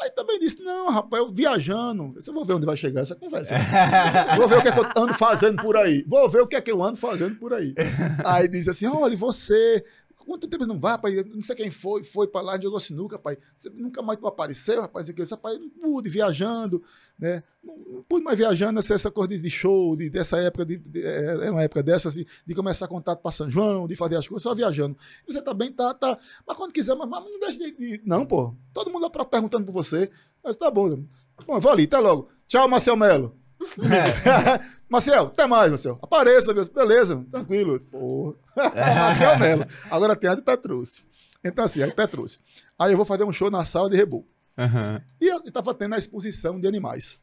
Aí também disse, não, rapaz, eu viajando. Você vou ver onde vai chegar essa conversa. vou ver o que é que eu ando fazendo por aí. Vou ver o que é que eu ando fazendo por aí. Aí disse assim, olha, você Quanto tempo não vai, rapaz? Não sei quem foi, foi para lá, jogou sinuca, rapaz. Você nunca mais apareceu, rapaz. Aquele, rapaz, não pude, viajando, né? Não, não pude mais viajando nessa, essa coisa de show, de, dessa época, de, de, é, é uma época dessa, assim, de começar contato para São João, de fazer as coisas, só viajando. Você tá bem, tá, tá. Mas quando quiser, mas, mas não deixe de, de, Não, pô. Todo mundo lá perguntando por você. Mas tá bom. Bom, vou ali, até logo. Tchau, Marcel Melo. É. Marcel, até mais, Marcel. Apareça, beleza, tranquilo. Porra. Marcel Melo. Agora tem a de Petrúcio. Então, assim, aí Petrúcio. Aí eu vou fazer um show na sala de Rebu. Uhum. E eu estava tendo a exposição de animais.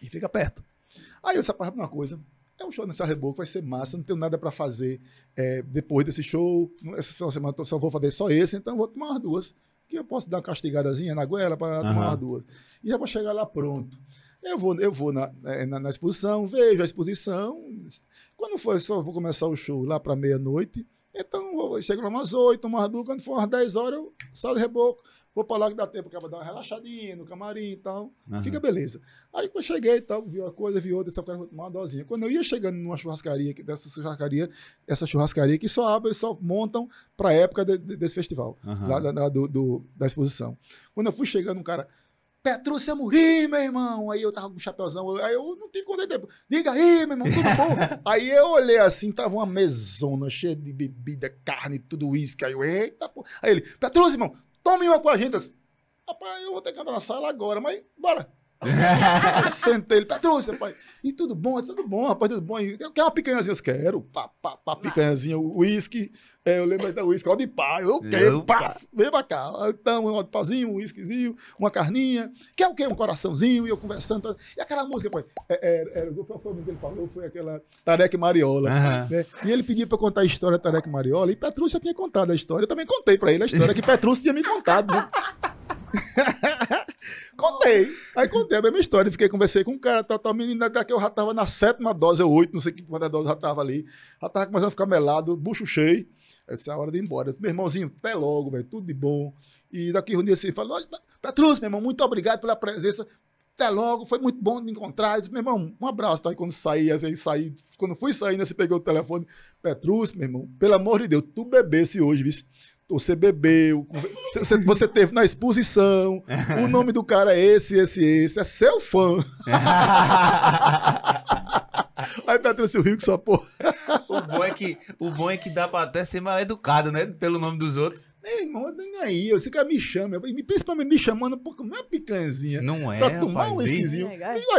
E fica perto. Aí eu separei uma coisa. É um show nessa Reboco, vai ser massa, não tenho nada para fazer é, depois desse show. Essa semana eu só vou fazer só esse, então vou tomar umas duas. Que eu posso dar uma castigadazinha na goela para uhum. tomar umas duas. E já vou chegar lá pronto. Eu vou, eu vou na, é, na, na, exposição, vejo a exposição. Quando for, só vou começar o show lá para meia-noite. Então, eu chego lá umas oito, umas duas, quando for umas dez horas, eu saio de reboco. Vou para lá que dá tempo, para dar uma relaxadinha no camarim e tal. Uhum. Fica beleza. Aí quando eu cheguei e tal, vi uma coisa, vi outra, só quero tomar uma dosinha. Quando eu ia chegando numa churrascaria, dessa churrascaria, essa churrascaria que só abre, só montam para a época de, de, desse festival, uhum. lá, lá, do, do, da exposição. Quando eu fui chegando, um cara, Petrúcio Amorim, meu irmão. Aí eu tava com um chapéuzão. Aí eu não tive quanto tempo. Diga aí, meu irmão, tudo bom? aí eu olhei assim, tava uma mesona cheia de bebida, carne, tudo isso. Aí eu, eita, pô. Aí ele, Petrúcio, irmão, tome uma com a gente. Rapaz, eu vou ter que andar na sala agora, mas bora. Eu sentei ele, Petrúcio, rapaz. E tudo bom, tudo bom, rapaz, tudo bom. Eu quero uma picanhazinha, eu quero. Pá, pá, pá, picanhazinha, uísque. É, eu lembro da uísque, ó de pai, eu quero, pá, vem pra cá. Então, um pauzinho, um uísquezinho, uma carninha, quer o quê? Um coraçãozinho, e eu conversando. E aquela música, pô, é, é, é, qual foi a música que ele falou? Foi aquela Tarek Mariola. Uhum. Né? E ele pediu pra contar a história da Tarek Mariola, e Petrúcio já tinha contado a história. Eu também contei pra ele a história que Petrúcio tinha me contado, né? contei. Aí contei a mesma história. Fiquei, conversei com um cara, tal, tal. Menina, daqui eu já tava na sétima dose, ou oito, não sei quantas doses já tava ali. Já tava começando a ficar melado, bucho cheio. Essa é a hora de ir embora. Meu irmãozinho, até logo, velho. Tudo de bom. E daqui um dia assim, falou: Petrus, meu irmão, muito obrigado pela presença. Até logo, foi muito bom me encontrar. Disse, meu irmão, um abraço. Tá? E quando saí, assim, saí, quando fui saindo, você pegou o telefone. Petrus, meu irmão, pelo amor de Deus, tu bebesse hoje, viu? Você bebeu, você, você teve na exposição, o nome do cara é esse, esse, esse, é seu fã. Aí Petrúcio Rio que sua porra. o, bom é que, o bom é que dá pra até ser mal educado, né? Pelo nome dos outros. Meu irmão, nem aí, você quer me chama, principalmente me chamando por uma picanhazinha. Não é, Pra tomar rapaz, um esquisinho.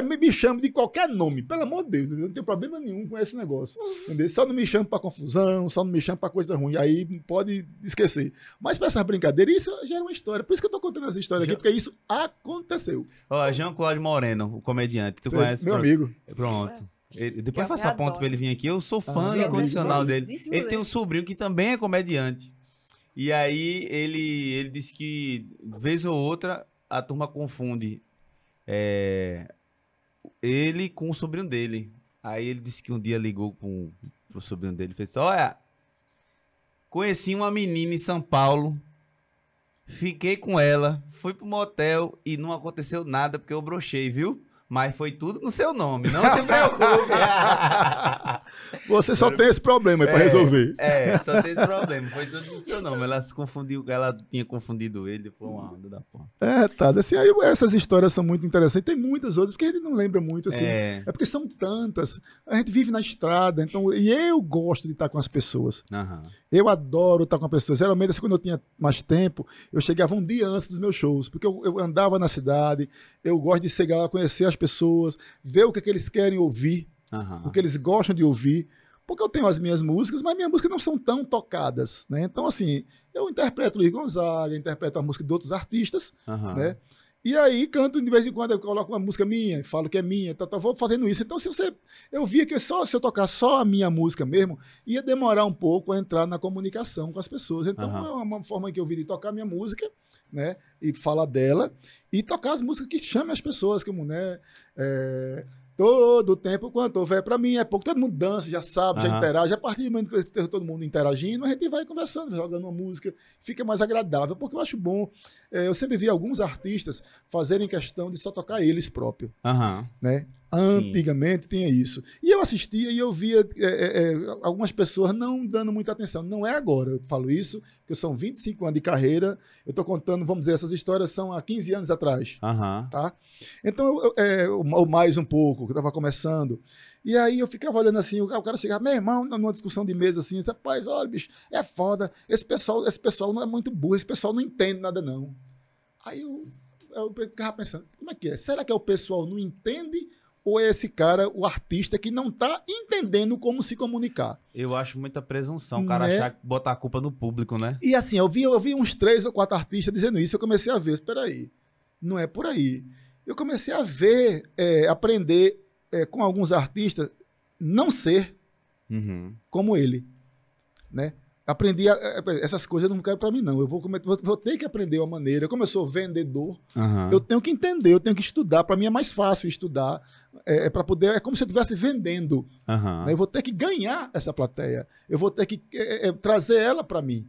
Me, me chama de qualquer nome, pelo amor de Deus, eu não tenho problema nenhum com esse negócio. Entendeu? Só não me chama pra confusão, só não me chama pra coisa ruim, aí pode esquecer. Mas pra essas brincadeiras, isso gera uma história. Por isso que eu tô contando essa história aqui, porque isso aconteceu. Ó, Jean-Claude Moreno, o comediante, tu Sei, conhece? Meu amigo. Pronto. Ele, depois faça ponto pra ele vir aqui. Eu sou fã ah, incondicional dele. Ele tem um sobrinho que também é comediante. E aí ele, ele disse que, vez ou outra, a turma confunde é, ele com o sobrinho dele. Aí ele disse que um dia ligou com, pro sobrinho dele e fez assim, olha, conheci uma menina em São Paulo, fiquei com ela, fui pro motel e não aconteceu nada porque eu brochei, viu? Mas foi tudo no seu nome, não se preocupe. Você só tem esse problema é, para resolver. É, só tem esse problema, foi tudo no seu nome. Ela se confundiu, ela tinha confundido ele, foi uma onda da porra. É, tá. Assim, aí essas histórias são muito interessantes. Tem muitas outras que a gente não lembra muito, assim. É, é porque são tantas. A gente vive na estrada, então, e eu gosto de estar com as pessoas. Uhum. Eu adoro estar com as pessoas. Geralmente, assim, quando eu tinha mais tempo, eu chegava um dia antes dos meus shows, porque eu, eu andava na cidade, eu gosto de chegar lá, conhecer as pessoas, ver o que, é que eles querem ouvir, uhum. o que eles gostam de ouvir, Porque eu tenho as minhas músicas, mas minhas músicas não são tão tocadas, né? Então, assim, eu interpreto Luiz Gonzaga, interpreto a música de outros artistas, uhum. né? E aí canto de vez em quando, eu coloco uma música minha, falo que é minha, tá, tá, vou fazendo isso. Então, se você. Eu via que só se eu tocar só a minha música mesmo, ia demorar um pouco a entrar na comunicação com as pessoas. Então, uhum. é uma forma que eu vi de tocar minha música, né? E falar dela, e tocar as músicas que chamem as pessoas, como, né? É, Todo tempo, quanto houver, para mim é pouco. Todo mundo dança, já sabe, uhum. já interage. A partir do momento que todo mundo interagindo, a gente vai conversando, jogando uma música, fica mais agradável, porque eu acho bom. É, eu sempre vi alguns artistas fazerem questão de só tocar eles próprios. Uhum. Né? Antigamente Sim. tinha isso. E eu assistia e eu via é, é, é, algumas pessoas não dando muita atenção. Não é agora, eu falo isso, porque são 25 anos de carreira. Eu estou contando, vamos dizer, essas histórias são há 15 anos atrás. Uhum. Tá? Então, eu, é, ou mais um pouco, que eu estava começando. E aí eu ficava olhando assim, o cara chegava, meu irmão, numa discussão de mesa assim, rapaz, olha, bicho, é foda, esse pessoal, esse pessoal não é muito burro, esse pessoal não entende nada, não. Aí eu, eu ficava pensando, como é que é? Será que é o pessoal não entende ou é esse cara, o artista, que não está entendendo como se comunicar? Eu acho muita presunção, o cara né? achar botar a culpa no público, né? E assim, eu vi, eu vi uns três ou quatro artistas dizendo isso, eu comecei a ver, espera aí, não é por aí. Eu comecei a ver, é, aprender é, com alguns artistas, não ser uhum. como ele, né? aprendi a, essas coisas não quero para mim não eu vou, vou, vou, ter que aprender uma maneira como eu sou vendedor uhum. eu tenho que entender eu tenho que estudar para mim é mais fácil estudar é, é para poder é como se eu estivesse vendendo uhum. né? eu vou ter que ganhar essa plateia eu vou ter que é, é, trazer ela para mim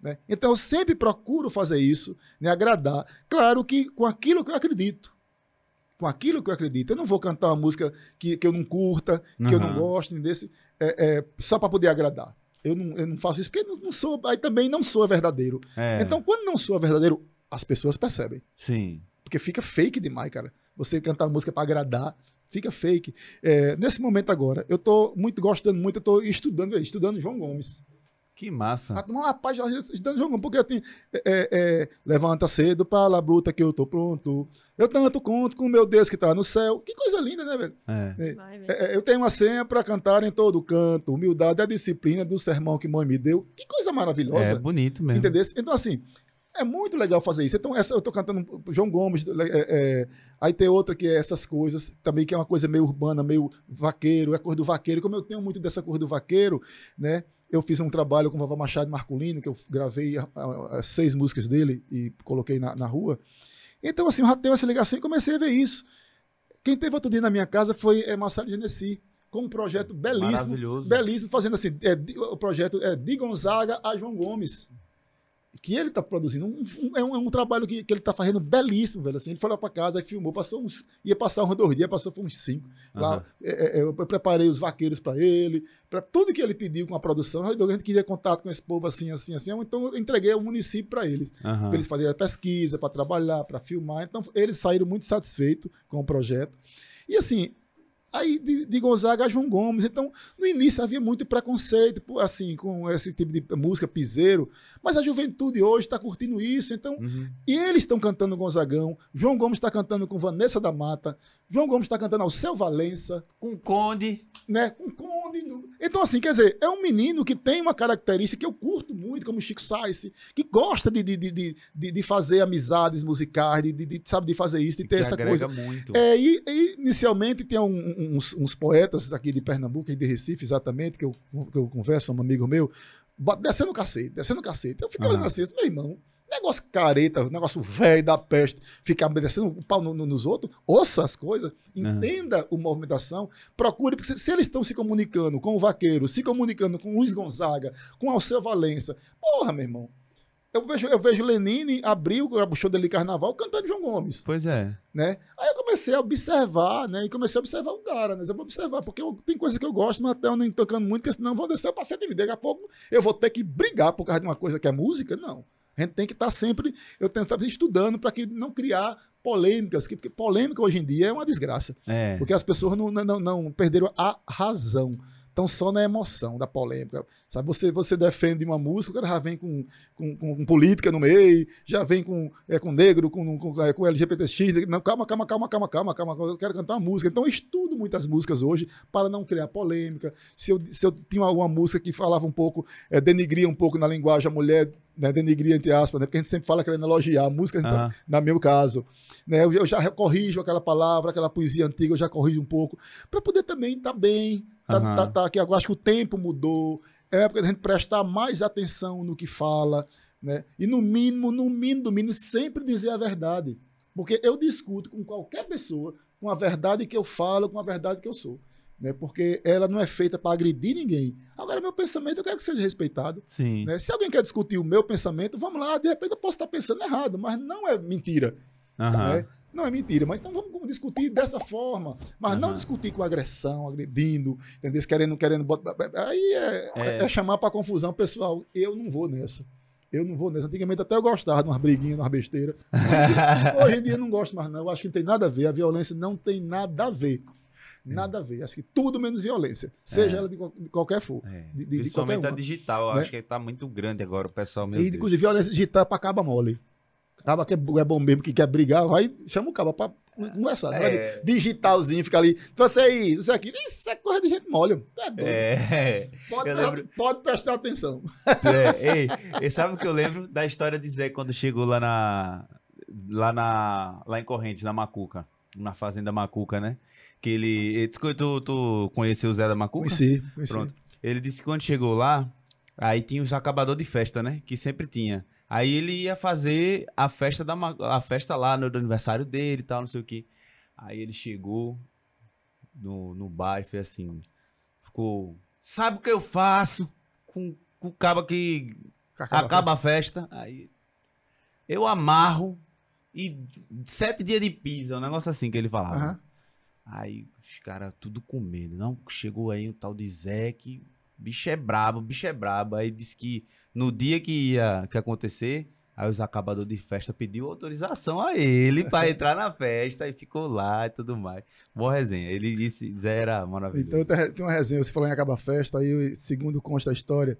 né? então eu sempre procuro fazer isso né? agradar claro que com aquilo que eu acredito com aquilo que eu acredito eu não vou cantar uma música que, que eu não curta que uhum. eu não gosto desse é, só para poder agradar eu não, eu não faço isso porque não, não sou, aí também não sou verdadeiro. É. Então, quando não sou verdadeiro, as pessoas percebem. Sim. Porque fica fake demais, cara. Você cantar música para agradar, fica fake. É, nesse momento agora, eu tô muito gostando muito, eu tô estudando, estudando João Gomes. Que massa. Ah, não, rapaz, estudando João Gomes, porque tem. É, é, é, levanta cedo para a bruta que eu tô pronto. Eu tanto conto com meu Deus que está no céu. Que coisa linda, né, velho? É. É, é eu tenho uma senha para cantar em todo canto. Humildade é a disciplina do sermão que mãe me deu. Que coisa maravilhosa. É bonito mesmo. Entendeu? Então, assim, é muito legal fazer isso. Então, essa, eu tô cantando João Gomes. É, aí tem outra que é essas coisas, também que é uma coisa meio urbana, meio vaqueiro, é a cor do vaqueiro. Como eu tenho muito dessa cor do vaqueiro, né? Eu fiz um trabalho com o Vavá Machado Marculino, que eu gravei as seis músicas dele e coloquei na, na rua. Então, assim, eu já tenho essa ligação e comecei a ver isso. Quem teve outro dia na minha casa foi é, Marcelo Genesi, com um projeto belíssimo. Belíssimo, fazendo assim, é, o projeto é de Gonzaga a João Gomes que ele está produzindo. Um, um, é, um, é um trabalho que, que ele está fazendo belíssimo, velho. Assim, ele foi lá para casa e filmou, passou uns. ia passar uns dois dias, passou uns cinco. Uhum. Lá, é, é, eu preparei os vaqueiros para ele, para tudo que ele pediu com a produção. A gente queria contato com esse povo assim, assim, assim. Então eu entreguei o município para eles. Uhum. Para eles fazerem a pesquisa, para trabalhar, para filmar. Então eles saíram muito satisfeitos com o projeto. E assim, Aí de, de, Gonzaga a João Gomes. Então, no início havia muito preconceito, assim, com esse tipo de música piseiro, mas a juventude hoje está curtindo isso. Então, uhum. e eles estão cantando Gonzagão. João Gomes está cantando com Vanessa da Mata. João Gomes está cantando ao Seu Valença. Com Conde. Né? Com Conde. Então, assim, quer dizer, é um menino que tem uma característica que eu curto muito, como Chico Sainz, que gosta de, de, de, de, de fazer amizades musicais, de, de, sabe, de fazer isso, de ter essa coisa. Muito. É, e, e, inicialmente tem um, uns, uns, poetas aqui de Pernambuco, de Recife, exatamente, que eu, que eu converso, um amigo meu, descendo o cacete, descendo o cacete. Eu fico uhum. olhando assim, meu irmão, negócio careta, negócio velho da peste, ficar descendo o pau no, no, nos outros, ouça as coisas, entenda uhum. a movimentação, procure, porque se, se, eles estão se comunicando com o Vaqueiro, se comunicando com o Luiz Gonzaga, com o Alceu Valença, porra, meu irmão, eu vejo, eu vejo Lenine abrir o show dele de carnaval cantando João Gomes. Pois é. Né? Aí eu comecei a observar, né? E comecei a observar o cara, né? Eu vou observar, porque eu, tem coisa que eu gosto, mas até eu nem tocando muito, porque senão eu vou descer para ser de vida. Daqui a pouco eu vou ter que brigar por causa de uma coisa que é música? Não. A gente tem que estar tá sempre, eu tenho que estar estudando para que não criar polêmicas, porque polêmica hoje em dia é uma desgraça. É. Porque as pessoas não, não, não perderam a razão estão só na emoção da polêmica. Sabe, você, você defende uma música, o cara já vem com, com, com, política no meio, já vem com, é, com negro, com, com, é, com LGBTX. Não, calma, calma, calma, calma, calma, calma, eu quero cantar uma música. Então eu estudo muitas músicas hoje para não criar polêmica. Se eu, se eu tinha alguma música que falava um pouco, é, denigria um pouco na linguagem a mulher, né, denigria entre aspas, né, porque a gente sempre fala querendo elogiar a música, então, uhum. no meu caso. Né, eu, eu já corrijo aquela palavra, aquela poesia antiga, eu já corrijo um pouco, para poder também estar tá bem, Tá, uhum. tá, tá, que eu acho que o tempo mudou. É época da gente prestar mais atenção no que fala, né? E no mínimo, no mínimo, no mínimo, sempre dizer a verdade. Porque eu discuto com qualquer pessoa com a verdade que eu falo, com a verdade que eu sou. Né? Porque ela não é feita para agredir ninguém. Agora, meu pensamento eu quero que seja respeitado. Sim. Né? Se alguém quer discutir o meu pensamento, vamos lá, de repente eu posso estar pensando errado, mas não é mentira. Uhum. Né? Não é mentira, mas então vamos discutir dessa forma. Mas uhum. não discutir com agressão, agredindo, entendeu? Querendo, querendo botar. Aí é, é. é chamar para confusão. Pessoal, eu não vou nessa. Eu não vou nessa. Antigamente até eu gostava de umas briguinhas, umas besteiras. Hoje em dia eu não gosto mais, não. Eu acho que não tem nada a ver. A violência não tem nada a ver. Nada a ver. Acho que tudo menos violência. Seja é. ela de, de, qualquer for. É. De, de, Principalmente a digital. Né? acho que está muito grande agora o pessoal mesmo. E, inclusive, violência digital é para acaba mole. Acaba que é bom mesmo, que quer brigar, vai, chama o cabo pra conversar. É. Digitalzinho, fica ali. Você aí, isso aqui. Isso é coisa de gente mole. É, é. Pode, lembro... pode prestar atenção. É. Ei, e sabe o que eu lembro da história de Zé quando chegou lá na. Lá, na, lá em Correntes, na Macuca. Na fazenda Macuca, né? Que ele. Tu, tu conheceu o Zé da Macuca? Conheci, conheci. Pronto. Ele disse que quando chegou lá, aí tinha os acabador de festa, né? Que sempre tinha. Aí ele ia fazer a festa da a festa lá no aniversário dele e tal, não sei o que. Aí ele chegou no, no bar e fez assim. Ficou. Sabe o que eu faço com, com o cabo que acaba, acaba a festa? Aí eu amarro e sete dias de pizza, um negócio assim que ele falava. Uhum. Aí os caras tudo com medo. Não, chegou aí um tal de Zé que bicho é brabo, bicho é brabo. Aí disse que no dia que ia que acontecer, aí os acabadores de festa pediu autorização a ele para entrar na festa e ficou lá e tudo mais. Boa resenha. Ele disse, Zé era maravilhoso. Então tem uma resenha, você falou em acabar festa, aí segundo consta a história,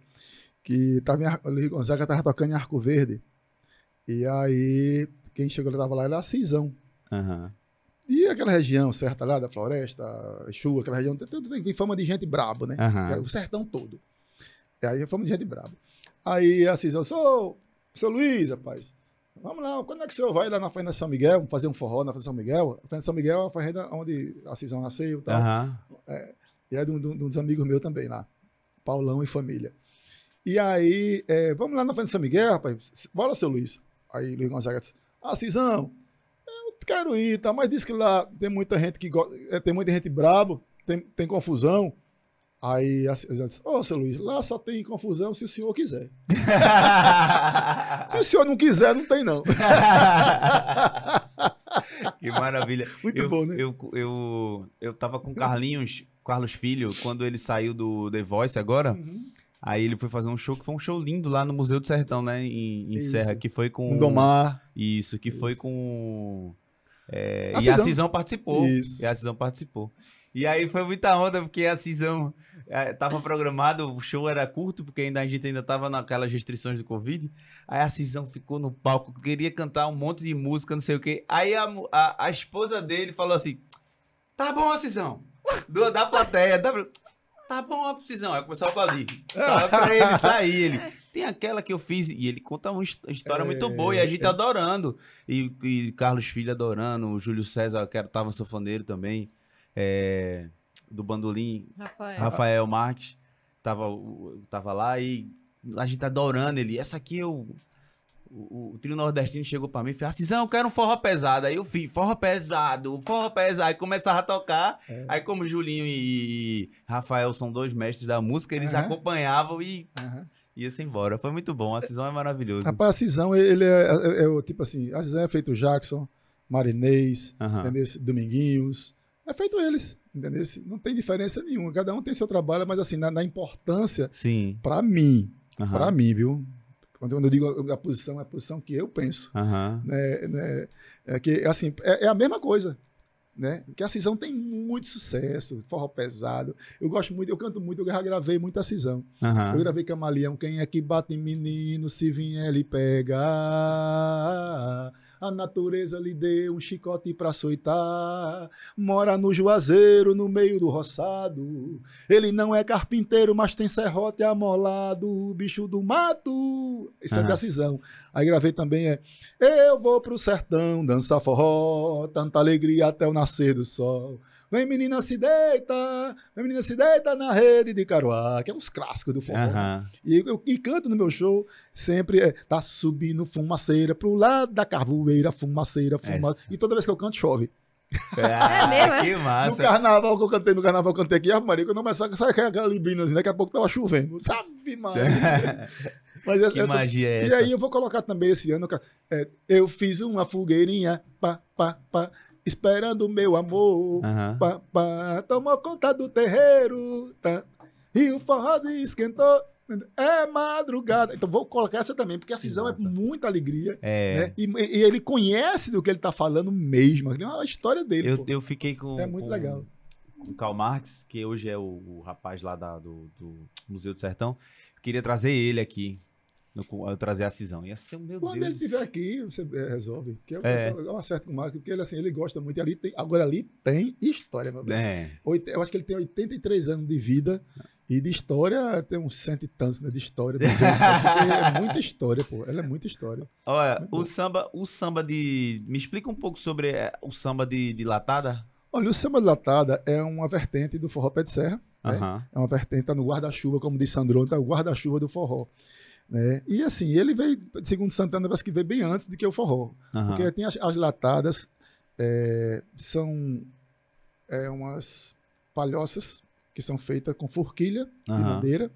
que tava em, o Luiz Gonzaga tava tocando em Arco Verde. E aí, quem chegou tava lá era a Cisão. Uhum. E aquela região certa lá da floresta, chuva, aquela região, tem, tem fama de gente brabo, né? Uhum. O sertão todo. E aí é fama de gente brabo. Aí a Cisão, sou, seu Luiz, rapaz, vamos lá, quando é que o senhor vai lá na Fazenda São Miguel, fazer um forró na Fazenda São Miguel? A Fazenda São Miguel é a fazenda onde a Cisão nasceu e tal. Uhum. É, e é de um, de um, dos amigos meus também lá, Paulão e família. E aí, é, vamos lá na Fazenda São Miguel, rapaz, bora, seu Luiz. Aí Luiz Gonzaga disse, ah, Cisão, quero ir, tá? mas diz que lá tem muita gente que gosta, é, tem muita gente brabo, tem, tem confusão. Aí disse, ô, oh, seu Luiz, lá só tem confusão se o senhor quiser. se o senhor não quiser, não tem, não. que maravilha. Muito eu, bom, né? Eu, eu, eu tava com Carlinhos, Carlos Filho, quando ele saiu do The Voice agora. Uhum. Aí ele foi fazer um show que foi um show lindo lá no Museu do Sertão, né? Em, em Serra, que foi com. Domar. Isso, que Isso. foi com. É, a e Cisão. a Cisão participou. Isso. E a Cisão participou. E aí foi muita onda, porque a Cisão é, tava programado, o show era curto, porque ainda a gente ainda tava naquelas restrições do Covid. Aí a Cisão ficou no palco, queria cantar um monte de música, não sei o quê. Aí a, a, a esposa dele falou assim: Tá bom, Cisão. Do, da plateia. Da... Tá bom, Cisão. Aí começou a aplaudir. pra ele sair. Ele. Tem aquela que eu fiz, e ele conta uma história é, muito boa, e a gente é. adorando. E, e, Carlos Filho adorando, o Júlio César, que estava sanfoneiro também, é, do bandolim, Rafael, Rafael Martins, tava, tava lá, e a gente adorando ele. Essa aqui eu. O, o, trio nordestino chegou pra mim e falou: Cisão, eu quero um forró pesado. Aí eu fiz, forró pesado, forró pesado. Aí começava a tocar. É. Aí, como Julinho e, e, Rafael são dois mestres da música, eles uhum. acompanhavam e. Uhum ia-se embora. Foi muito bom. A Cisão é maravilhoso. Rapaz, a Cisão, ele é, é, é, tipo assim, a Cisão é feito Jackson, Marinês, uhum. Dominguinhos. É feito eles, entendeu? Não tem diferença nenhuma. Cada um tem seu trabalho, mas assim, na, na importância, Sim. pra mim, uhum. pra mim, viu? Quando eu digo a posição, é a posição que eu penso. Uhum. Né, né, é que, assim, é, é a mesma coisa. Né? Porque a Cisão tem muito sucesso, forró pesado. Eu gosto muito, eu canto muito, eu já gravei muito a Cisão. Uhum. Eu gravei Camaleão, quem é que bate em menino, se vier ele pega. A natureza lhe deu um chicote pra açoitar. Mora no Juazeiro, no meio do roçado. Ele não é carpinteiro, mas tem serrote amolado. Bicho do mato. Isso uhum. é da Cisão. Aí gravei também é Eu vou pro sertão dançar forró, tanta alegria até o nascer do sol. Vem menina se deita, vem menina se deita na rede de Caruá, que é uns clássicos do forró. Uhum. E, eu, e canto no meu show sempre é tá subindo fumaceira pro lado da carvoeira, fumaceira, fumaceira. E toda vez que eu canto chove. Ah, é mesmo, é? Que massa. No carnaval que eu cantei, no carnaval que eu cantei aqui, a Maria, quando eu começava, sabe aquela librina assim, daqui a pouco tava chovendo. Sabe, Maria? Mas que essa, magia é essa? E aí eu vou colocar também esse ano, é, eu fiz uma fogueirinha, pá, pá, pá, esperando o meu amor, uhum. pá, pá, tomou conta do terreiro, tá? E o forrozinho esquentou, é madrugada. Então vou colocar essa também, porque a cisão é muita alegria. É. Né? E, e, ele conhece do que ele tá falando mesmo. É a história dele. Eu, eu fiquei com. É muito com, legal. Com Karl Marx, que hoje é o, o rapaz lá da, do, do, Museu do Sertão. Eu queria trazer ele aqui. No, trazer a cisão. Ia ser, meu Quando Deus. ele estiver aqui, você é, resolve. Que é, é. é uma certa com o Marx, porque ele, assim, ele gosta muito. Ali tem, agora ali tem história, meu bem. É. Eu acho que ele tem 83 anos de vida. E de história, tem uns cento e tantos, né? De história. é muita história, pô. Ela é muita história. Olha, o samba, o samba de. Me explica um pouco sobre o samba de, de latada. Olha, o samba de latada é uma vertente do forró pé de serra. Né? É uma vertente, tá no guarda-chuva, como diz Sandrone, tá o guarda-chuva do forró. Né? E assim, ele veio, segundo Santana, parece que veio bem antes do que o forró. Porque tem as, as latadas, é, são é, umas palhoças que são feitas com forquilha uhum. de madeira,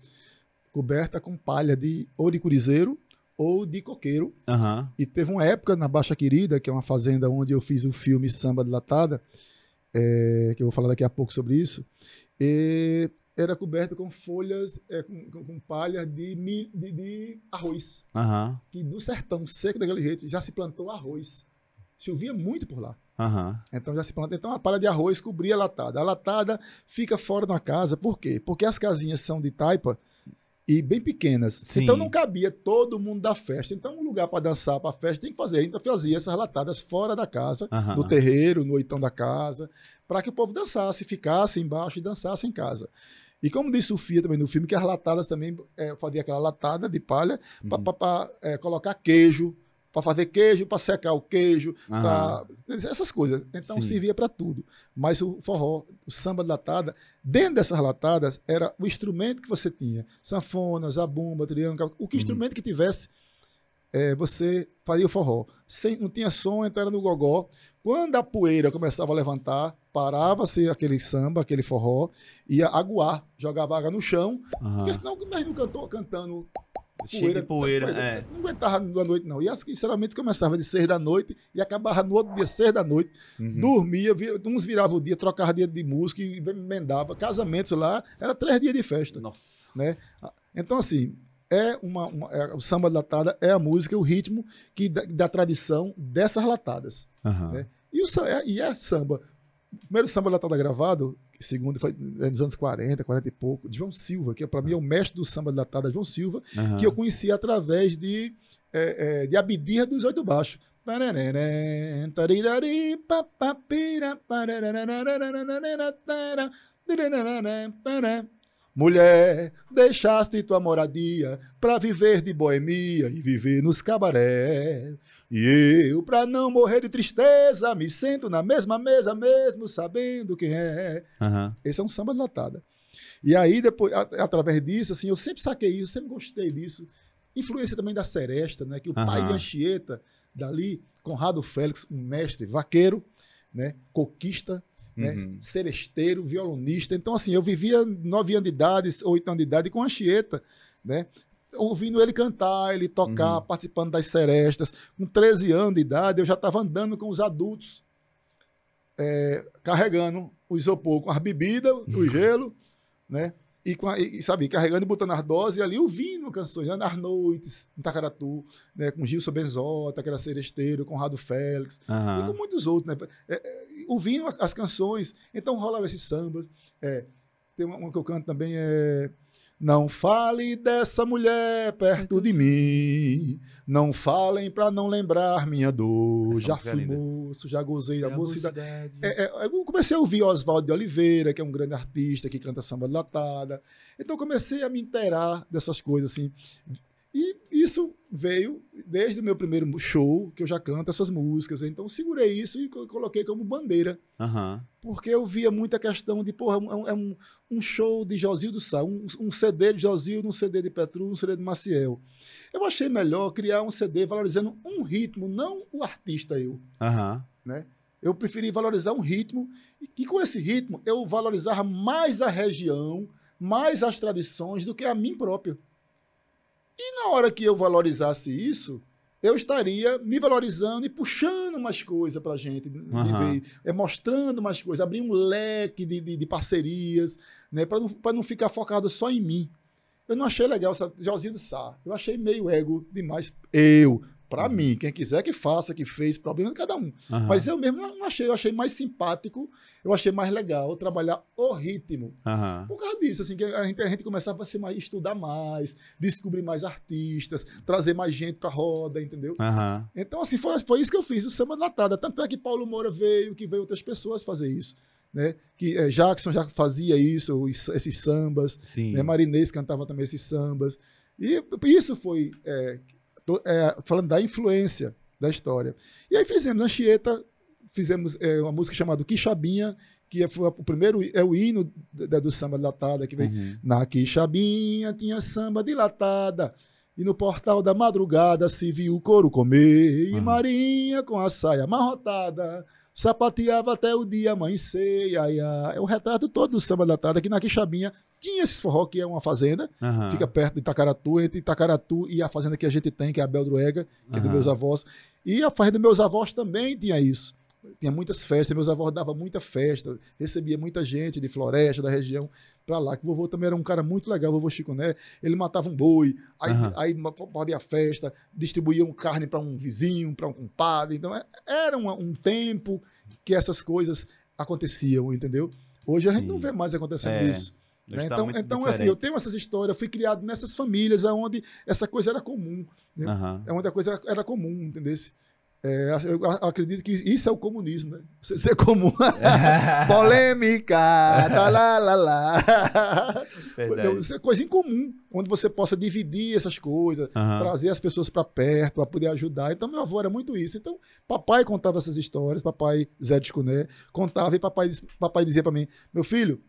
coberta com palha de ou de curizeiro ou de coqueiro. Uhum. E teve uma época na Baixa Querida, que é uma fazenda onde eu fiz o filme Samba de Latada, é, que eu vou falar daqui a pouco sobre isso, e era coberta com folhas, é, com, com, com palha de, de, de arroz. Uhum. Que do sertão seco daquele jeito já se plantou arroz. Chovia muito por lá. Uhum. Então já se planta. Então a palha de arroz cobria a latada. A latada fica fora de uma casa, por quê? Porque as casinhas são de taipa e bem pequenas. Sim. Então não cabia todo mundo da festa. Então um lugar para dançar para a festa tem que fazer. Então fazia essas latadas fora da casa, uhum. no terreiro, no oitão da casa, para que o povo dançasse, ficasse embaixo e dançasse em casa. E como disse o Fia também no filme, que as latadas também é, fazia aquela latada de palha uhum. para é, colocar queijo, para fazer queijo, para secar o queijo, pra... essas coisas. Então Sim. servia para tudo. Mas o forró, o samba de latada, dentro dessas latadas era o instrumento que você tinha. Sanfonas, a bomba, triângulo, o que uhum. instrumento que tivesse, é, você fazia o forró. Sem, não tinha som, então era no gogó. Quando a poeira começava a levantar, parava-se aquele samba, aquele forró, ia aguar, jogava água no chão, uhum. porque senão nós não cantou cantando Cheio de poeira, é. Não aguentava na noite, não. E sinceramente começava de seis da noite e acabava no outro dia, seis da noite. Uhum. Dormia, uns viravam o dia, trocava dia de música e emendava. Casamentos lá, era três dias de festa. Nossa. Né? Então, assim, é uma, uma é, o samba de latada é a música, o ritmo que da, da tradição dessas latadas. Uhum. Né? E, o, é, e é samba. O primeiro samba de latada gravado segundo foi é, nos anos 40, 40 e pouco, de João Silva, que é, para mim é o mestre do samba da tada João Silva, uhum. que eu conheci através de, é, é, de Abidirra dos Oito Baixos. Mulher, deixaste tua moradia para viver de boemia e viver nos cabaré. E eu, para não morrer de tristeza, me sento na mesma mesa mesmo sabendo quem é. Uhum. Esse é um samba de latada. E aí, depois, através disso, assim, eu sempre saquei isso, sempre gostei disso. Influência também da Seresta, né? Que o uhum. pai de Anchieta, dali, Conrado Félix, um mestre vaqueiro, né? Coquista, né? Uhum. Seresteiro, violonista. Então, assim, eu vivia nove anos de idade, oito anos de idade com Anchieta, né? Ouvindo ele cantar, ele tocar, uhum. participando das serestas. Com 13 anos de idade, eu já estava andando com os adultos, é, carregando o isopor com as bebidas, o gelo, né? E, a, e, sabe, carregando e botando as doses ali, ouvindo canções, né? nas noites, em Tacaratu, né? com Gilson Benzota, que era seresteiro, com Rado Félix, uhum. e com muitos outros. Né? É, é, ouvindo as canções. Então rolava esses sambas. É, tem uma, uma que eu canto também, é não fale dessa mulher perto de mim. Não falem para não lembrar minha dor. Essa já fui moço, já gozei da mocidade. É, é, eu comecei a ouvir Oswaldo de Oliveira, que é um grande artista que canta samba latada. Então comecei a me inteirar dessas coisas assim. E isso veio desde o meu primeiro show, que eu já canto essas músicas. Então segurei isso e coloquei como bandeira. Uhum. Porque eu via muita questão de, porra, é um, um show de Josildo Sá, um, um CD de Josildo, um CD de Petru, um CD de Maciel. Eu achei melhor criar um CD valorizando um ritmo, não o artista eu. Uhum. Né? Eu preferi valorizar um ritmo e, e com esse ritmo eu valorizava mais a região, mais as tradições do que a mim próprio. E na hora que eu valorizasse isso, eu estaria me valorizando e puxando mais coisas para a gente uhum. ver, é, mostrando mais coisas, abrir um leque de, de, de parcerias, né, para não, não ficar focado só em mim. Eu não achei legal, Josinho do Sá. Eu achei meio ego demais. Eu, para uhum. mim, quem quiser que faça, que fez, problema de cada um. Uhum. Mas eu mesmo não achei, eu achei mais simpático, eu achei mais legal trabalhar o ritmo. Uhum. Por causa disso, assim, que a gente, a gente começava a se mais, estudar mais, descobrir mais artistas, trazer mais gente pra roda, entendeu? Então, assim, foi, foi isso que eu fiz, o samba latada. Tanto é que Paulo Moura veio, que veio outras pessoas fazer isso. Né? Que é, Jackson já fazia isso, esses sambas. Sim. Né? Marinês cantava também esses sambas. E isso foi é, Tô, é, falando da influência da história. E aí fizemos Anchieta, fizemos é, uma música chamada Quixabinha, que é, foi o primeiro, é o hino do, do samba dilatada, que vem uhum. Na Quixabinha tinha samba dilatada, e no portal da madrugada se viu o couro comer, e uhum. Marinha com a saia amarrotada, sapateava até o dia amanhecer, e aí, é o retrato todo do samba dilatada, que na Quixabinha tinha esse forró, que é uma fazenda, uhum. fica perto de Itacaratu, entre Itacaratu e a fazenda que a gente tem, que é a Beldroega, que uhum. é dos meus avós. E a fazenda dos meus avós também tinha isso. Tinha muitas festas, meus avós davam muita festa, recebia muita gente de floresta, da região, para lá. Que o vovô também era um cara muito legal, o vovô Chico Né. Ele matava um boi, aí, uhum. aí fazia festa, distribuía um carne para um vizinho, para um compadre. Então é, era um, um tempo que essas coisas aconteciam, entendeu? Hoje a gente não vê mais acontecendo é. isso. Né? Então, então assim, eu tenho essas histórias, fui criado nessas famílias onde essa coisa era comum. Né? Uhum. Onde a coisa era, era comum, entendeu? É, eu acredito que isso é o comunismo, né? Ser comum. Polêmica! Tá lá, lá, lá. Isso é coisa incomum, onde você possa dividir essas coisas, uhum. trazer as pessoas para perto, para poder ajudar. Então, meu avô era muito isso. Então, papai contava essas histórias, papai Zé de Escuné contava, e papai, papai dizia para mim: meu filho,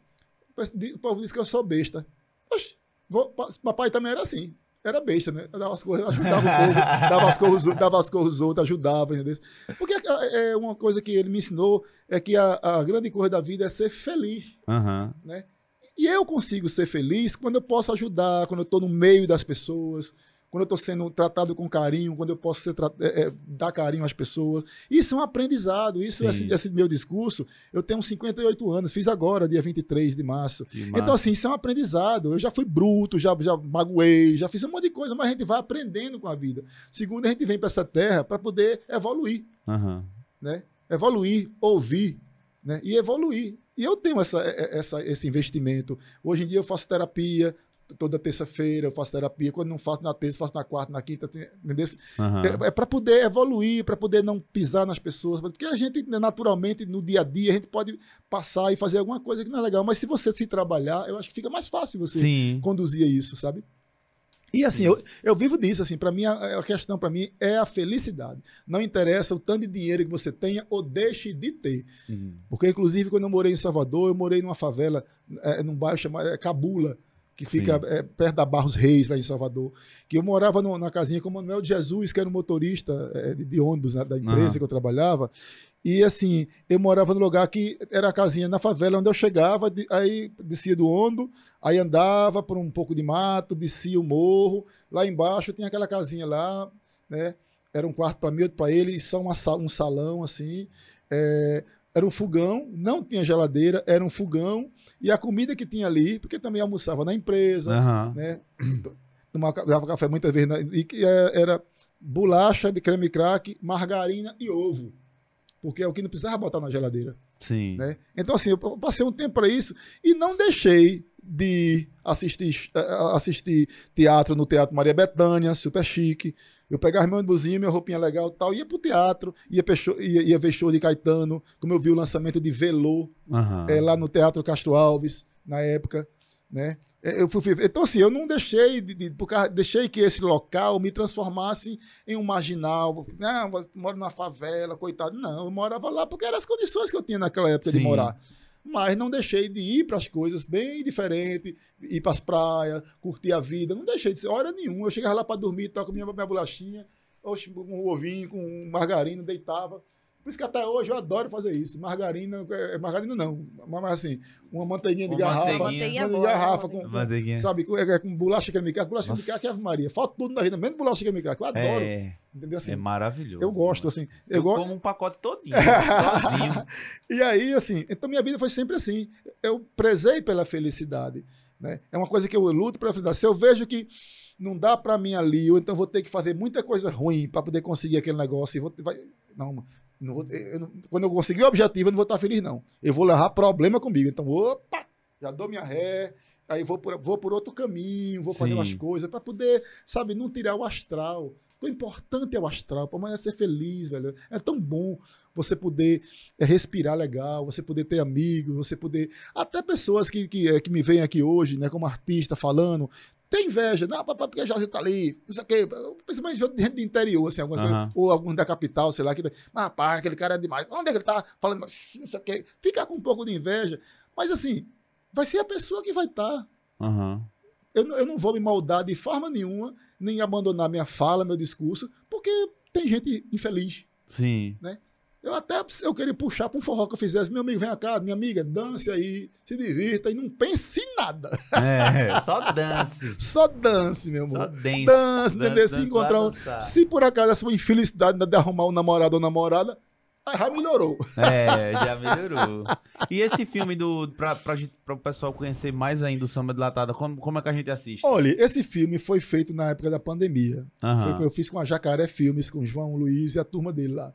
o povo diz que eu sou besta. Oxe, vou, papai também era assim. Era besta, né? Dava as coisas, ajudava o povo, dava as coisas, dava as coisas outros, ajudava, entendeu? Porque é, é uma coisa que ele me ensinou é que a, a grande coisa da vida é ser feliz. Uhum. Né? E eu consigo ser feliz quando eu posso ajudar, quando eu estou no meio das pessoas, quando eu estou sendo tratado com carinho, quando eu posso ser, é, é, dar carinho às pessoas. Isso é um aprendizado. Isso, esse, esse, meu discurso, eu tenho 58 anos, fiz agora, dia 23 de março. Então, assim, isso é um aprendizado. Eu já fui bruto, já, já magoei, já fiz um monte de coisa, mas a gente vai aprendendo com a vida. Segundo, a gente vem para essa terra para poder evoluir. Uhum. Né? Evoluir, ouvir né? e evoluir. E eu tenho essa, essa, esse investimento. Hoje em dia eu faço terapia, toda terça-feira eu faço terapia. Quando não faço na terça, faço na quarta, na quinta. Entendeu? Uhum. É, é para poder evoluir, para poder não pisar nas pessoas. Porque a gente, né, naturalmente, no dia a dia, a gente pode passar e fazer alguma coisa que não é legal. Mas se você se trabalhar, eu acho que fica mais fácil você Sim. conduzir isso, sabe? E assim, eu, eu vivo disso, assim, para mim, a, a questão para mim é a felicidade. Não interessa o tanto de dinheiro que você tenha ou deixe de ter. Uhum. Porque, inclusive, quando eu morei em Salvador, eu morei numa favela, é, num bairro chamado é, Cabula, que fica é, perto da Barros Reis, lá em Salvador. Que eu morava no, na casinha com o Manuel de Jesus, que era um motorista é, de, de, ônibus né, da empresa uhum. que eu trabalhava. E assim, eu morava no lugar que era a casinha na favela, onde eu chegava, de, aí descia do ônibus, aí andava por um pouco de mato, descia o morro. Lá embaixo tinha aquela casinha lá, né? Era um quarto para mim, outro para ele, e só uma, um salão assim. É, era um fogão, não tinha geladeira, era um fogão e a comida que tinha ali, porque também almoçava na empresa, uhum. né? Tomava, dava café muitas vezes, e que é, era bolacha de creme crack, margarina e ovo. porque é o que não precisava botar na geladeira. Sim. Né? Então, assim, eu passei um tempo para isso e não deixei de assistir, eh, assistir teatro no Teatro Maria Bethânia, super chique. Eu pegava meu ônibusinho, minha roupinha legal e tal, ia pro teatro, ia, show, ia, ia, ver show de Caetano, como eu vi o lançamento de Velô, uhum. é, lá no Teatro Castro Alves, na época, né? Eu fui, então, assim, eu não deixei, de, de, deixei que esse local me transformasse em um marginal. Não, eu moro numa favela, coitado. Não, eu morava lá porque eram as condições que eu tinha naquela época Sim. de morar. Mas não deixei de ir para as coisas bem diferentes, ir para as praias, curtir a vida. Não deixei de ser hora nenhuma. Eu chegava lá para dormir, com minha, minha bolachinha, com um ovinho, com margarina, deitava. Por isso que até hoje eu adoro fazer isso. Margarina, é, é margarina não, mas assim, uma manteiguinha de uma garrafa. Manteiguinha de garrafa, com, com, sabe, com, é, com bolacha creme-crack. Bolacha creme-crack é Ave Maria. Falta tudo na vida, menos bolacha creme-crack. Eu adoro. É, entendeu? Assim, é maravilhoso. Eu gosto, assim. Eu, eu go... como um pacote todinho, sozinho. E aí, assim, então minha vida foi sempre assim. Eu prezei pela felicidade. Né? É uma coisa que eu luto pela felicidade. Se eu vejo que não dá para mim ali, ou então vou ter que fazer muita coisa ruim para poder conseguir aquele negócio, e vou, vai, não, não vou, eu não, quando eu conseguir o objetivo, eu não vou estar feliz, não. Eu vou levar problema comigo. Então, opa, já dou minha ré, aí vou por, vou por outro caminho, vou Sim. fazer umas coisas para poder, sabe, não tirar o astral. O importante é o astral, para amanhã ser feliz, velho. É tão bom você poder é, respirar legal, você poder ter amigos, você poder. Até pessoas que, que, é, que me veem aqui hoje, né, como artista, falando, tem inveja, não, porque Jorge tá ali, não sei o quê, principalmente gente do interior, assim, algumas uhum. ou alguns da capital, sei lá, que, mas rapaz, aquele cara é demais, onde é que ele tá falando, não sei o quê, fica com um pouco de inveja, mas assim, vai ser a pessoa que vai estar. Tá. Uhum. Eu, eu não vou me moldar de forma nenhuma, nem abandonar minha fala, meu discurso, porque tem gente infeliz. Sim. Né? Eu até eu queria puxar para um forró que eu fizesse. Meu amigo, vem cá, minha amiga, dance aí, se divirta e não pense em nada. É, só dance. só dance, meu amor. Só dance. Dance, entendeu? Se encontrar um, Se por acaso essa infelicidade de arrumar um namorado ou namorada, já melhorou. É, já melhorou. E esse filme do pra, pra, pra o pessoal conhecer mais ainda o Samba de Latada, como, como é que a gente assiste? Olha, esse filme foi feito na época da pandemia. Uhum. Foi, eu fiz com a Jacaré Filmes, com o João Luiz e a turma dele lá.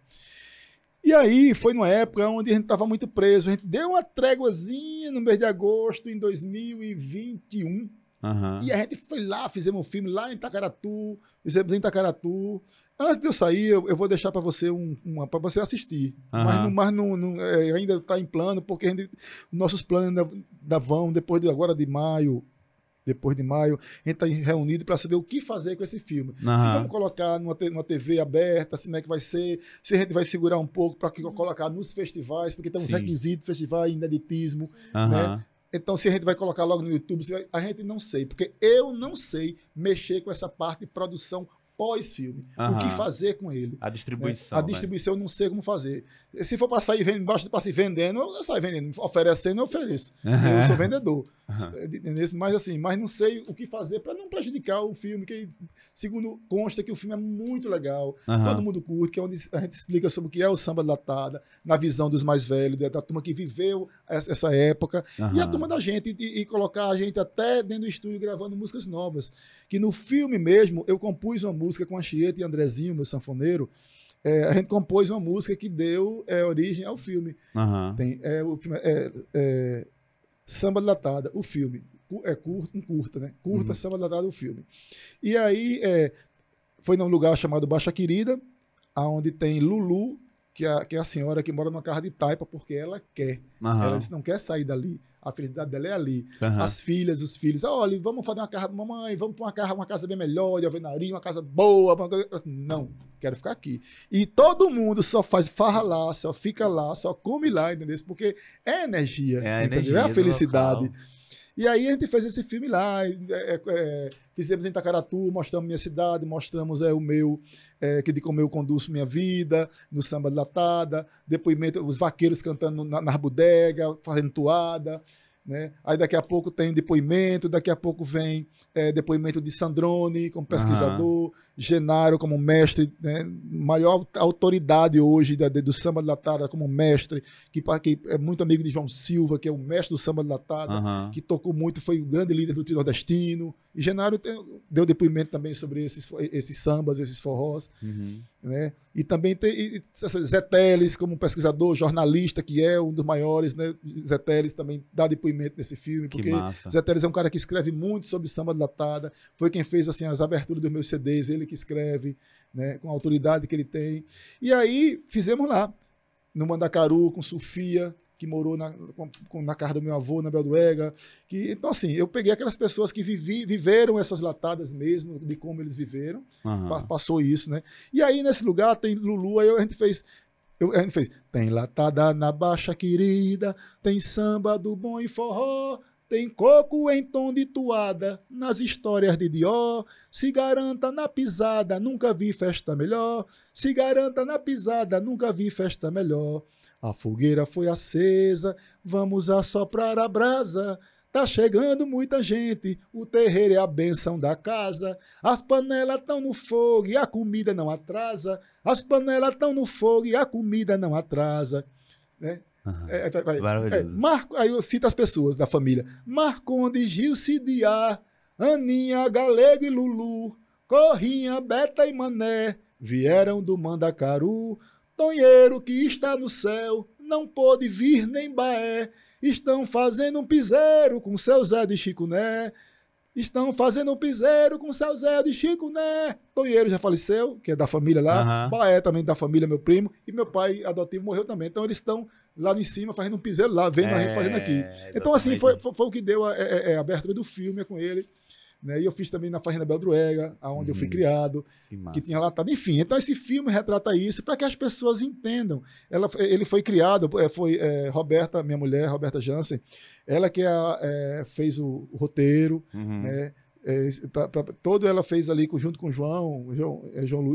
E aí foi numa época onde a gente estava muito preso. A gente deu uma tréguazinha no mês de agosto em 2021. Uhum. E a gente foi lá, fizemos um filme lá em Itacaratu, fizemos em Itacaratu. Antes de eu sair, eu, eu vou deixar para você um, uma para você assistir. Uhum. Mas, não, mas não, não é, ainda está em plano, porque gente, nossos planos ainda, ainda vão, depois de agora de maio, depois de maio, a gente está reunido para saber o que fazer com esse filme. Uhum. Se vamos colocar numa, numa TV aberta, assim, como é que vai ser, se a gente vai segurar um pouco para colocar nos festivais, porque tem uns Sim. requisitos, festival, ineditismo, uhum. né? Então, se a gente vai colocar logo no YouTube, a gente não sei, porque eu não sei mexer com essa parte de produção pós-filme. Uhum. O que fazer com ele. A distribuição. Né? A distribuição eu não sei como fazer. Se for para sair vendendo, para sair vendendo, eu saio vendendo. Oferecendo, eu ofereço. Uhum. Eu sou vendedor. Uhum. Mas assim, mas não sei o que fazer para não prejudicar o filme, que segundo consta que o filme é muito legal. Todo mundo curte, que é onde a gente explica sobre o que é o samba latada, na visão dos mais velhos, da turma que viveu essa época. E a turma da gente, e, e colocar a gente até dentro do estúdio gravando músicas novas. Que no filme mesmo, eu compus uma música com a Chieta e Andrezinho, meu sanfoneiro, é, a gente compôs uma música que deu é, origem ao filme. Uhum. Tem, é, o filme é, é, Samba Latada, o filme. É curto, um curta, né? Curta, uhum. Samba Latada, o filme. E aí é, foi num lugar chamado Baixa Querida, onde tem Lulu, que é, que é a senhora que mora numa casa de taipa porque ela quer. Uhum. Ela disse, não quer sair dali. A felicidade dela é ali. Uhum. As filhas, os filhos. Olha, vamos fazer uma casa, mamãe, vamos para uma casa, uma casa bem melhor, de alvenaria, uma casa boa. Uma... Não, quero ficar aqui. E todo mundo só faz farra lá, só fica lá, só come lá, entendeu? Porque é energia, é a, energia é a felicidade. E aí a gente fez esse filme lá, é, é, é, fizemos em Itacaratu, mostramos minha cidade, mostramos é, o meu, é, que de como eu conduzo minha vida, no samba de latada, depoimento, os vaqueiros cantando na, na bodega, fazendo toada. Né? Aí daqui a pouco tem depoimento, daqui a pouco vem é, depoimento de Sandrone como pesquisador, uhum. Genaro como mestre, né? maior autoridade hoje da, do samba de latada como mestre, que, que, é muito amigo de João Silva, que é o mestre do samba de latada, uhum. que tocou muito, foi o grande líder do trio nordestino E Genaro deu depoimento também sobre esses, esses sambas, esses forrós. Uhum. Né? E também tem e, Zé Teles, como pesquisador, jornalista, que é um dos maiores. Né? Zé Teles também dá depoimento nesse filme, porque Zé Teles é um cara que escreve muito sobre samba latada. Foi quem fez assim, as aberturas dos meus CDs, ele que escreve, né? com a autoridade que ele tem. E aí fizemos lá, no Mandacaru, com Sofia, que morou na, na casa do meu avô, na Belduega. Que, então, assim, eu peguei aquelas pessoas que vivi, viveram essas latadas mesmo, de como eles viveram. Uhum. Passou isso, né? E aí, nesse lugar, tem Lulu, aí a gente fez. Eu, a gente fez. Tem latada na baixa querida, tem samba do bom e forró, tem coco em tom de toada, nas histórias de Dió. Se garanta na pisada, nunca vi festa melhor. Se garanta na pisada, nunca vi festa melhor. A fogueira foi acesa, vamos assoprar a brasa. Tá chegando muita gente, o terreiro é a benção da casa. As panelas estão no fogo e a comida não atrasa. As panelas estão no fogo e a comida não atrasa. Né? Uhum. É, vai. É, Marco, aí eu cito as pessoas da família. Marconde, Gil, Cidiá, Aninha, Galego e Lulu, Corrinha, Beta e Mané, vieram do Mandacaru, Tonheiro que está no céu, não pôde vir nem Baé. Estão fazendo um piseiro com seu Zé de Chicuné. Estão fazendo um piseiro com seu Zé de Chicuné. Tonheiro já faleceu, que é da família lá. Uhum. Baé também da família, meu primo. E meu pai adotivo morreu também. Então eles estão lá em cima fazendo um piseiro lá, vendo é, a gente fazendo aqui. Exatamente. Então, assim, foi, foi, foi, o que deu a, a, é, é, a abertura do filme com ele. Né? E eu fiz também na Fazenda Beldruega, onde uhum. eu fui uhum. criado, que, que tinha latado. Enfim, então esse filme retrata isso para que as pessoas entendam. Ela, ele foi criado, é, foi é, Roberta, minha mulher, Roberta Jansen, ela que é, é, fez o, o roteiro, uhum. né? É, pra, pra, todo ela fez ali junto com o João, João, é, João, Lu,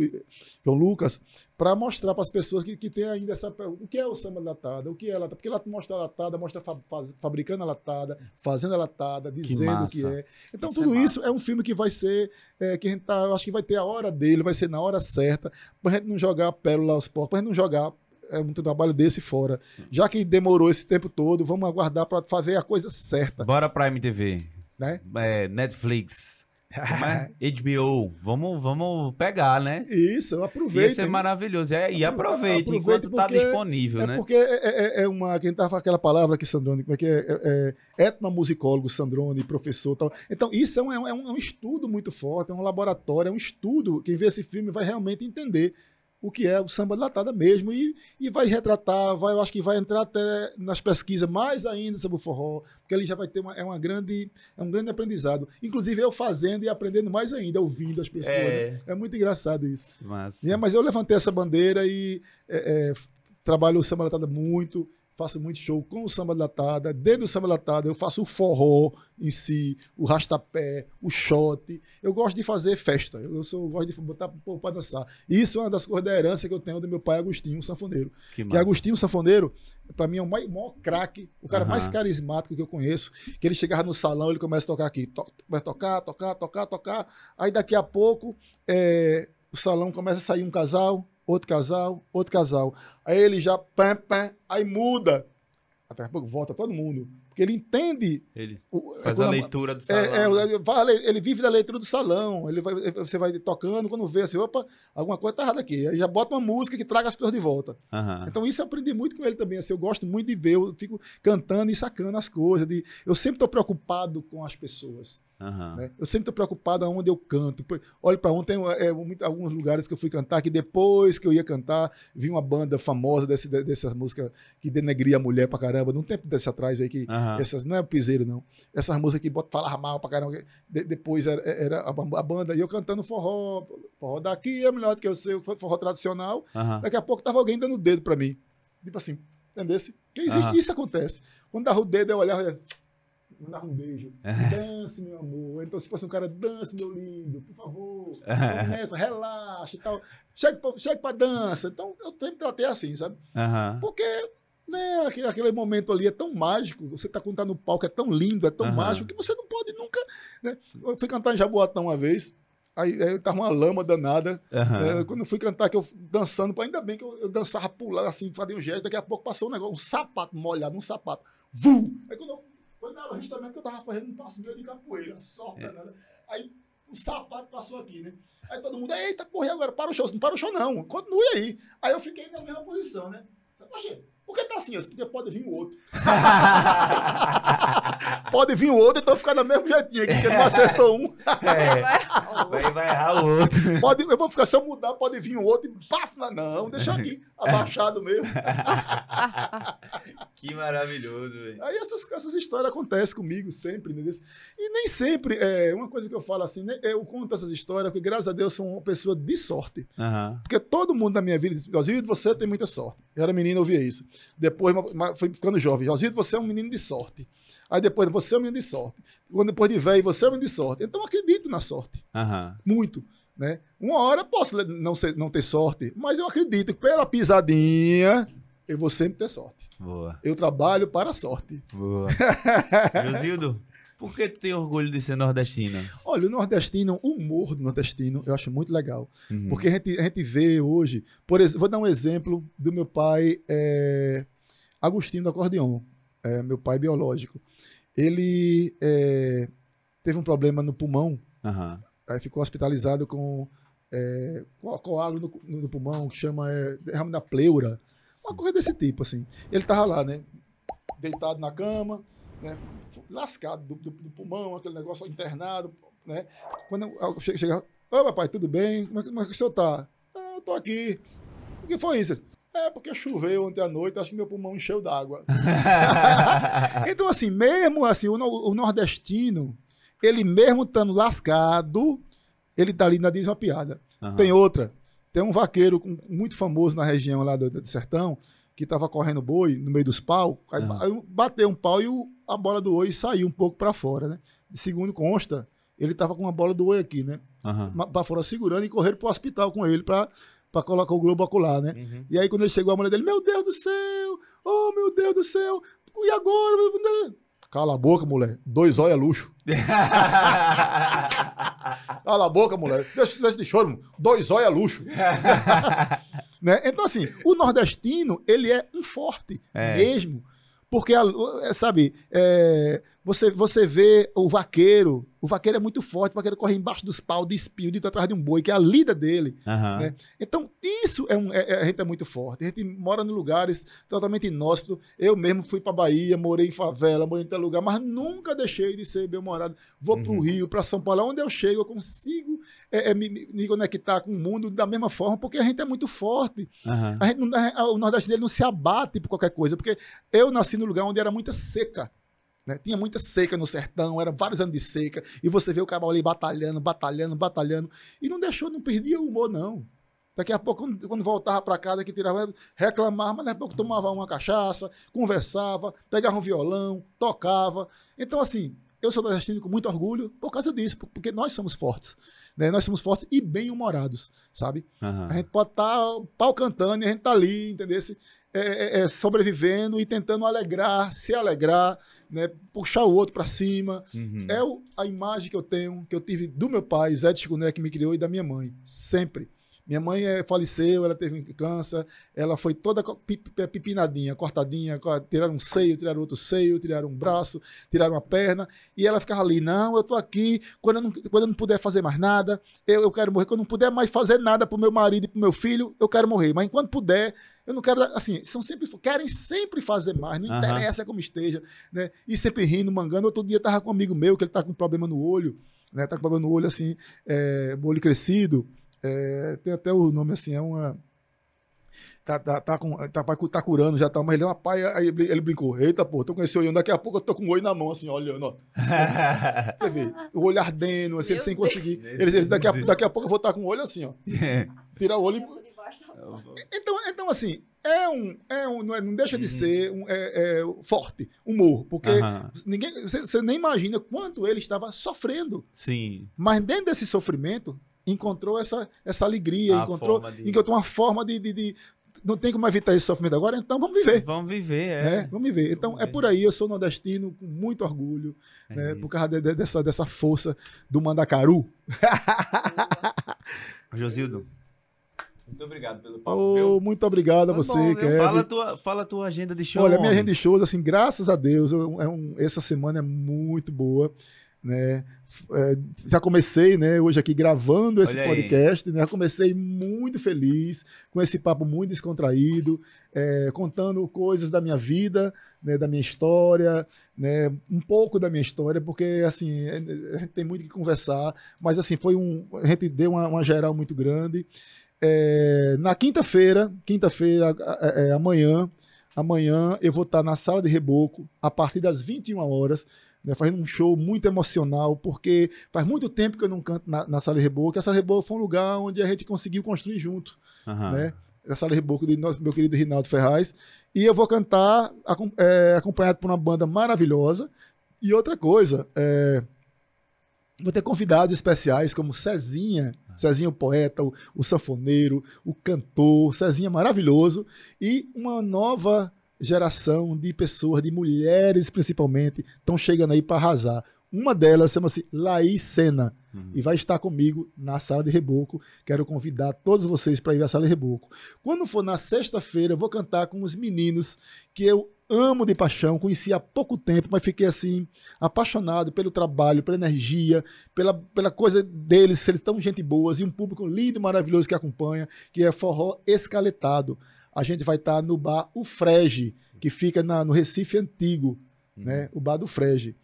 João Lucas, para mostrar para as pessoas que, que tem ainda essa o que é o samba latada, o que é latada, porque ela mostra a latada, mostra fa, faz, fabricando a latada, fazendo a latada, dizendo o que é. Então isso tudo é isso é um filme que vai ser é, que a gente tá, acho que vai ter a hora dele, vai ser na hora certa, para a gente não jogar a pérola aos porcos, para a gente não jogar é muito trabalho desse fora. Já que demorou esse tempo todo, vamos aguardar para fazer a coisa certa. Bora para MTV né? É, Netflix. É? HBO, vamos, vamos pegar, né? Isso, aproveita. Isso é maravilhoso. É, e aproveita enquanto está disponível, é né? Porque é, é, é uma. Quem tava aquela palavra aqui, Sandrone, como é que é? é, é etnomusicólogo, Sandrone, professor tal. Então, isso é um, é, um, é um estudo muito forte, é um laboratório, é um estudo. Quem vê esse filme vai realmente entender o que é o samba latada mesmo e, e vai retratar, vai, eu acho que vai entrar até nas pesquisas mais ainda sobre o forró, porque ele já vai ter uma, é uma grande, é um grande aprendizado. Inclusive eu fazendo e aprendendo mais ainda, ouvindo as pessoas. É, né? é muito engraçado isso. Mas... É, mas eu levantei essa bandeira e é, é, trabalho o samba latada muito, faço muito show com o samba latada. Dentro do samba latada eu faço o forró em si, o rastapé, o shot. Eu gosto de fazer festa. Eu, sou, eu gosto de botar o povo para dançar. Isso é uma das coisas da herança que eu tenho do meu pai Agostinho, o sanfoneiro. Que, que Agostinho, o sanfoneiro, para mim é o maior, maior craque, o cara uhum. mais carismático que eu conheço. Que ele chegava no salão, ele começa a tocar aqui. To, vai tocar, tocar, tocar, tocar. Aí daqui a pouco é, o salão começa a sair um casal, outro casal, outro casal. Aí ele já, pam, pam, aí muda. Até pouco volta todo mundo. Porque ele entende. Ele o, faz a leitura do salão. É, é, ele vive da leitura do salão. Ele vai, você vai tocando, quando vê assim, opa, alguma coisa tá errada aqui. Aí já bota uma música que traga as pessoas de volta. Uhum. Então isso eu aprendi muito com ele também. Assim, eu gosto muito de ver, eu fico cantando e sacando as coisas. De, eu sempre estou preocupado com as pessoas. Uhum. Né? Eu sempre estou preocupado aonde eu canto. Olha para ontem, é, alguns lugares que eu fui cantar, que depois que eu ia cantar, vi uma banda famosa desse, dessa música que denegria a mulher pra caramba, num tempo desse atrás aí, que uhum. essas, não é o piseiro, não. Essas músicas que bota, falava mal pra caramba. De, depois era, era a, a, banda, e eu cantando forró. Forró daqui é melhor do que eu sei, forró tradicional. Uhum. Daqui a pouco tava alguém dando o dedo para mim. Tipo assim, entendesse? Que existe, Isso acontece. Quando dava o dedo, eu olhava mandava um beijo. Dance, meu amor. Então, se fosse um cara, dance, meu lindo, por favor. Nessa, relaxa e tal. Chegue pra, pra dança. Então, eu sempre tratei assim, sabe? Uhum. Porque né, aquele, aquele, momento ali é tão mágico. Você tá quando tá no palco, é tão lindo, é tão uhum. mágico, que você não pode nunca. Né? Eu fui cantar em Jaboatão uma vez. Aí, aí tava uma lama danada. Uhum. É, quando eu fui cantar, que eu dançando, ainda bem que eu, eu dançava pular assim, fazia um gesto, daqui a pouco passou um negócio, um sapato molhado, um sapato. Vum! Aí quando eu Foi na hora justamente que eu tava fazendo um passo de capoeira, só, é. né? Aí o sapato passou aqui, né? Aí todo mundo, eita, porra, agora para o show. Não para o show, não. Continue aí. Aí eu fiquei na mesma posição, né? Poxa, por que tá assim? Porque pode vir o outro. pode vir o outro, então ficar do mesmo jeitinho aqui, que não acertou um. é, vai, vai errar o outro. Pode, eu vou ficar, se eu mudar, pode vir o outro e paf, não, deixa aqui, abaixado mesmo. que maravilhoso, velho. Aí essas, essas histórias acontecem comigo sempre, né? E nem sempre, é, uma coisa que eu falo assim, né, eu conto essas histórias porque, graças a Deus, sou uma pessoa de sorte. Uhum. Porque todo mundo na minha vida diz, Josito, você tem muita sorte. Eu era menino, eu ouvia isso. Depois, foi ficando jovem, Josito, você é um menino de sorte. Aí depois, você é um menino de sorte. Quando depois de velho, você é um menino de sorte. Então, eu acredito na sorte. Uhum. Muito. Né? Uma hora posso não, ser, não ter sorte, mas eu acredito que pela pisadinha eu vou sempre ter sorte. Boa. Eu trabalho para a sorte. Boa. Josildo, por que tu tem orgulho de ser nordestino? Olha, o nordestino, o humor do nordestino, eu acho muito legal. Uhum. Porque a gente, a gente vê hoje, por exemplo, vou dar um exemplo do meu pai, é, Agostinho do Acordeon, é, meu pai biológico. Ele é, teve um problema no pulmão, uhum. aí ficou hospitalizado com é, coágulo no, no, pulmão, que chama é, derrame da pleura. Uma coisa desse tipo, assim. Ele tava lá, né? Deitado na cama, né? Lascado do, do, do pulmão, aquele negócio internado, né? Quando eu chega, ô papai, tudo bem? Como é, como é que o senhor tá? Ah, eu tô aqui. O que foi isso? É porque choveu ontem à noite, acho que meu pulmão encheu d'água. então, assim, mesmo assim, o, o, nordestino, ele mesmo estando lascado, ele tá ali na diz uma piada. Uhum. Tem outra. Tem um vaqueiro muito famoso na região lá do, do sertão, que estava correndo boi no meio dos pau, aí, bateu um pau e o, a bola do oi saiu um pouco para fora, né? Segundo consta, ele estava com uma bola do oi aqui, né? Uhum. Para fora segurando e correram para o hospital com ele para colocar o globo ocular, né? Uhum. E aí quando ele chegou a mulher dele, meu Deus do céu, oh meu Deus do céu, e agora? Cala a boca, mulher. Dois olhos é luxo. Cala a boca, mulher. Deixa, deixa de choro. Dois olhos é luxo. né? Então, assim, o nordestino, ele é um forte é. mesmo. Porque, sabe, é, você, você vê o vaqueiro, o vaqueiro é muito forte, o vaqueiro corre embaixo dos pau, de espinho, de atrás de um boi, que é a lida dele. Uhum. Né? Então, isso é, um, é, é, a gente é muito forte. A gente mora em lugares totalmente inóspitos. Eu mesmo fui para Bahia, morei em favela, morei em tal lugar, mas nunca deixei de ser bem-humorado. Vou uhum. para o Rio, para São Paulo, onde eu chego, eu consigo é, é, me, me, conectar com o mundo da mesma forma, porque a gente é muito forte. Uhum. A gente, o Nordeste dele não se abate por qualquer coisa, porque eu nasci num lugar onde era muita seca. Né? Tinha muita seca no sertão, era vários anos de seca, e você vê o cavalo ali batalhando, batalhando, batalhando, e não deixou, não perdia o humor, não. Daqui a pouco, quando voltava para casa, que tirava, reclamava, mas daqui a pouco tomava uma cachaça, conversava, pegava um violão, tocava. Então, assim, eu sou nordestino com muito orgulho por causa disso, porque nós somos fortes. Né? Nós somos fortes e bem-humorados, sabe? Uhum. A gente pode estar tá pau cantando e a gente tá ali, entendeu? É, é, é, sobrevivendo e tentando alegrar, se alegrar, né, puxar o outro para cima. Uhum. É o, a imagem que eu tenho, que eu tive do meu pai, Zé de Chicuné, que me criou, e da minha mãe, sempre. Minha mãe é, faleceu, ela teve câncer, ela foi toda pipinadinha, cortadinha, tiraram um seio, tiraram outro seio, tiraram um braço, tiraram uma perna, e ela ficava ali, não, eu tô aqui, quando eu não, quando eu não puder fazer mais nada, eu, eu quero morrer, quando eu não puder mais fazer nada pro meu marido e pro meu filho, eu quero morrer, mas enquanto puder, eu não quero, assim, são sempre, querem sempre fazer mais, não uhum. interessa como esteja, né, e sempre rindo, mangando, outro dia tava com um amigo meu, que ele tá com problema no olho, né, tá com problema no olho, assim, é, olho crescido, é, tem até o nome assim, é uma. Tá, tá, tá, com, tá, tá curando já, tá, mas ele é uma paia. Aí ele brincou: Eita, pô, tô com esse olho, daqui a pouco eu tô com o olho na mão, assim, olhando, ó. Você vê, o olho ardendo, assim, sem conseguir. Ele, ele, daqui, a, daqui a pouco eu vou estar com o olho assim, ó. Tirar o olho e. Então, então assim, é um, é um não, é, não deixa de uhum. ser um, é, é, forte, humor, porque uhum. ninguém, você nem imagina quanto ele estava sofrendo. Sim. Mas dentro desse sofrimento, encontrou essa, essa alegria, a encontrou, de... encontrou uma forma de, de, de, Não tem como evitar esse sofrimento agora, então vamos viver. Vamos viver, é. Né? Vamos viver. Então vamos é por aí, eu sou nordestino com muito orgulho, é né? por causa de, de, dessa, dessa força do Mandacaru. Josildo, Muito obrigado pelo papo. Oh, muito obrigado a você, Kevin. Fala a tua, fala a tua agenda de show. Olha, minha agenda de shows, assim, graças a Deus, eu, é um, essa semana é muito boa. Né? É, já comecei, né, hoje aqui gravando esse Olha podcast, né? Já comecei muito feliz, com esse papo muito descontraído, é, contando coisas da minha vida, né, da minha história, né, um pouco da minha história, porque assim, é, a gente tem muito que conversar, mas assim, foi um. A gente deu uma, uma geral muito grande. É, na quinta-feira, quinta-feira, é, amanhã, amanhã eu vou estar na sala de reboco a partir das 21 horas né, fazendo um show muito emocional, porque faz muito tempo que eu não canto na, na Sala Reboco, a Sala Reboco foi um lugar onde a gente conseguiu construir junto, uhum. né? A Sala Reboco de nosso, meu querido Rinaldo Ferraz. E eu vou cantar é, acompanhado por uma banda maravilhosa. E outra coisa, é, vou ter convidados especiais como Cezinha, Cezinha o poeta, o, o sanfoneiro, o cantor, Cezinha maravilhoso. E uma nova geração de pessoas, de mulheres principalmente, estão chegando aí para arrasar. Uma delas chama-se Laís Sena uhum. e vai estar comigo na sala de reboco. Quero convidar todos vocês para ir à sala de reboco. Quando for na sexta-feira, eu vou cantar com os meninos que eu amo de paixão, conheci há pouco tempo, mas fiquei assim apaixonado pelo trabalho, pela energia, pela, pela coisa deles, eles tão gente boas e um público lindo, maravilhoso que acompanha, que é forró escaletado a gente vai estar no bar O Frege, que fica na, no Recife Antigo, uhum. né? O bar do Frege.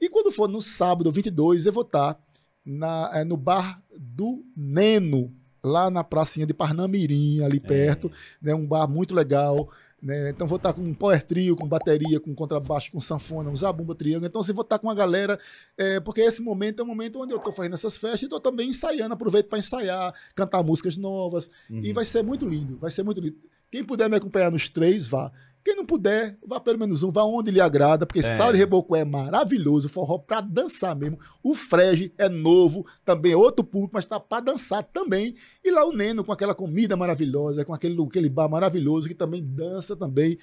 E quando for no sábado 22, eu vou estar na, é, no bar do Neno, lá na pracinha de Parnamirim, ali é. perto, né? Um bar muito legal. Né? Então vou estar tá com um power trio, com bateria, com contrabaixo, com sanfona, um zabumba triângulo. Então você vou estar com a galera, é, porque esse momento é um momento onde eu estou fazendo essas festas e estou também ensaiando, aproveito para ensaiar, cantar músicas novas. Uhum. E vai ser muito lindo, vai ser muito lindo. Quem puder me acompanhar nos três, vá. Quem não puder, vá pelo menos um, vá onde lhe agrada, porque é. Sala de Reboco é maravilhoso, forró para dançar mesmo. O Frege é novo, também é outro público, mas tá para dançar também. E lá o Neno com aquela comida maravilhosa, com aquele, aquele bar maravilhoso que também dança também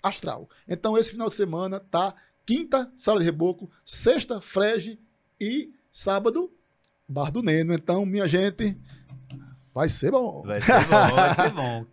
astral. Então esse final de semana tá quinta Sala de Reboco, sexta Frege e sábado Bar do Neno. Então, minha gente, vai ser bom. Vai ser bom, vai ser bom.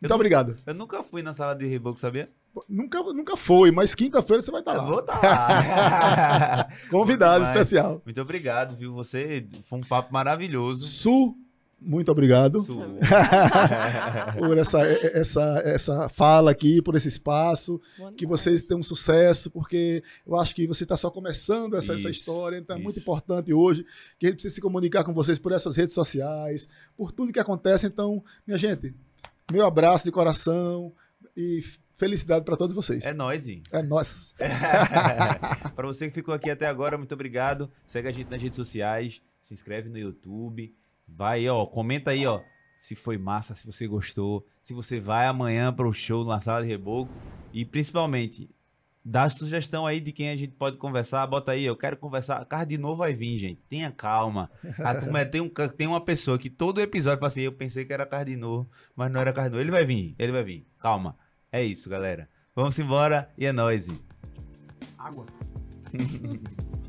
Muito obrigado. Eu nunca fui na sala de reboco, sabia? Nunca, nunca foi, mas quinta-feira você vai estar lá. Eu vou estar lá. Convidado especial. Muito obrigado, viu? Você foi um papo maravilhoso. Su, muito obrigado por essa, essa, essa fala aqui, por esse espaço. que vocês tenham sucesso, porque eu acho que você está só começando essa, isso, essa história, então é muito importante hoje que a gente precisa se comunicar com vocês por essas redes sociais, por tudo que acontece. Então, minha gente, meu abraço de coração e felicidade para todos vocês. É nós, É nós. para você que ficou aqui até agora, muito obrigado. Segue a gente nas redes sociais, se inscreve no YouTube, vai, ó, comenta aí, ó, se foi massa, se você gostou, se você vai amanhã para o show na sala de reboco e principalmente Dá sugestão aí de quem a gente pode conversar. Bota aí, eu quero conversar. Carro de novo vai vir, gente. Tenha calma. A turma, tem, um, tem uma pessoa que todo episódio fala assim: eu pensei que era novo, mas não era novo. Ele vai vir, ele vai vir. Calma. É isso, galera. Vamos embora e é nóis. Água.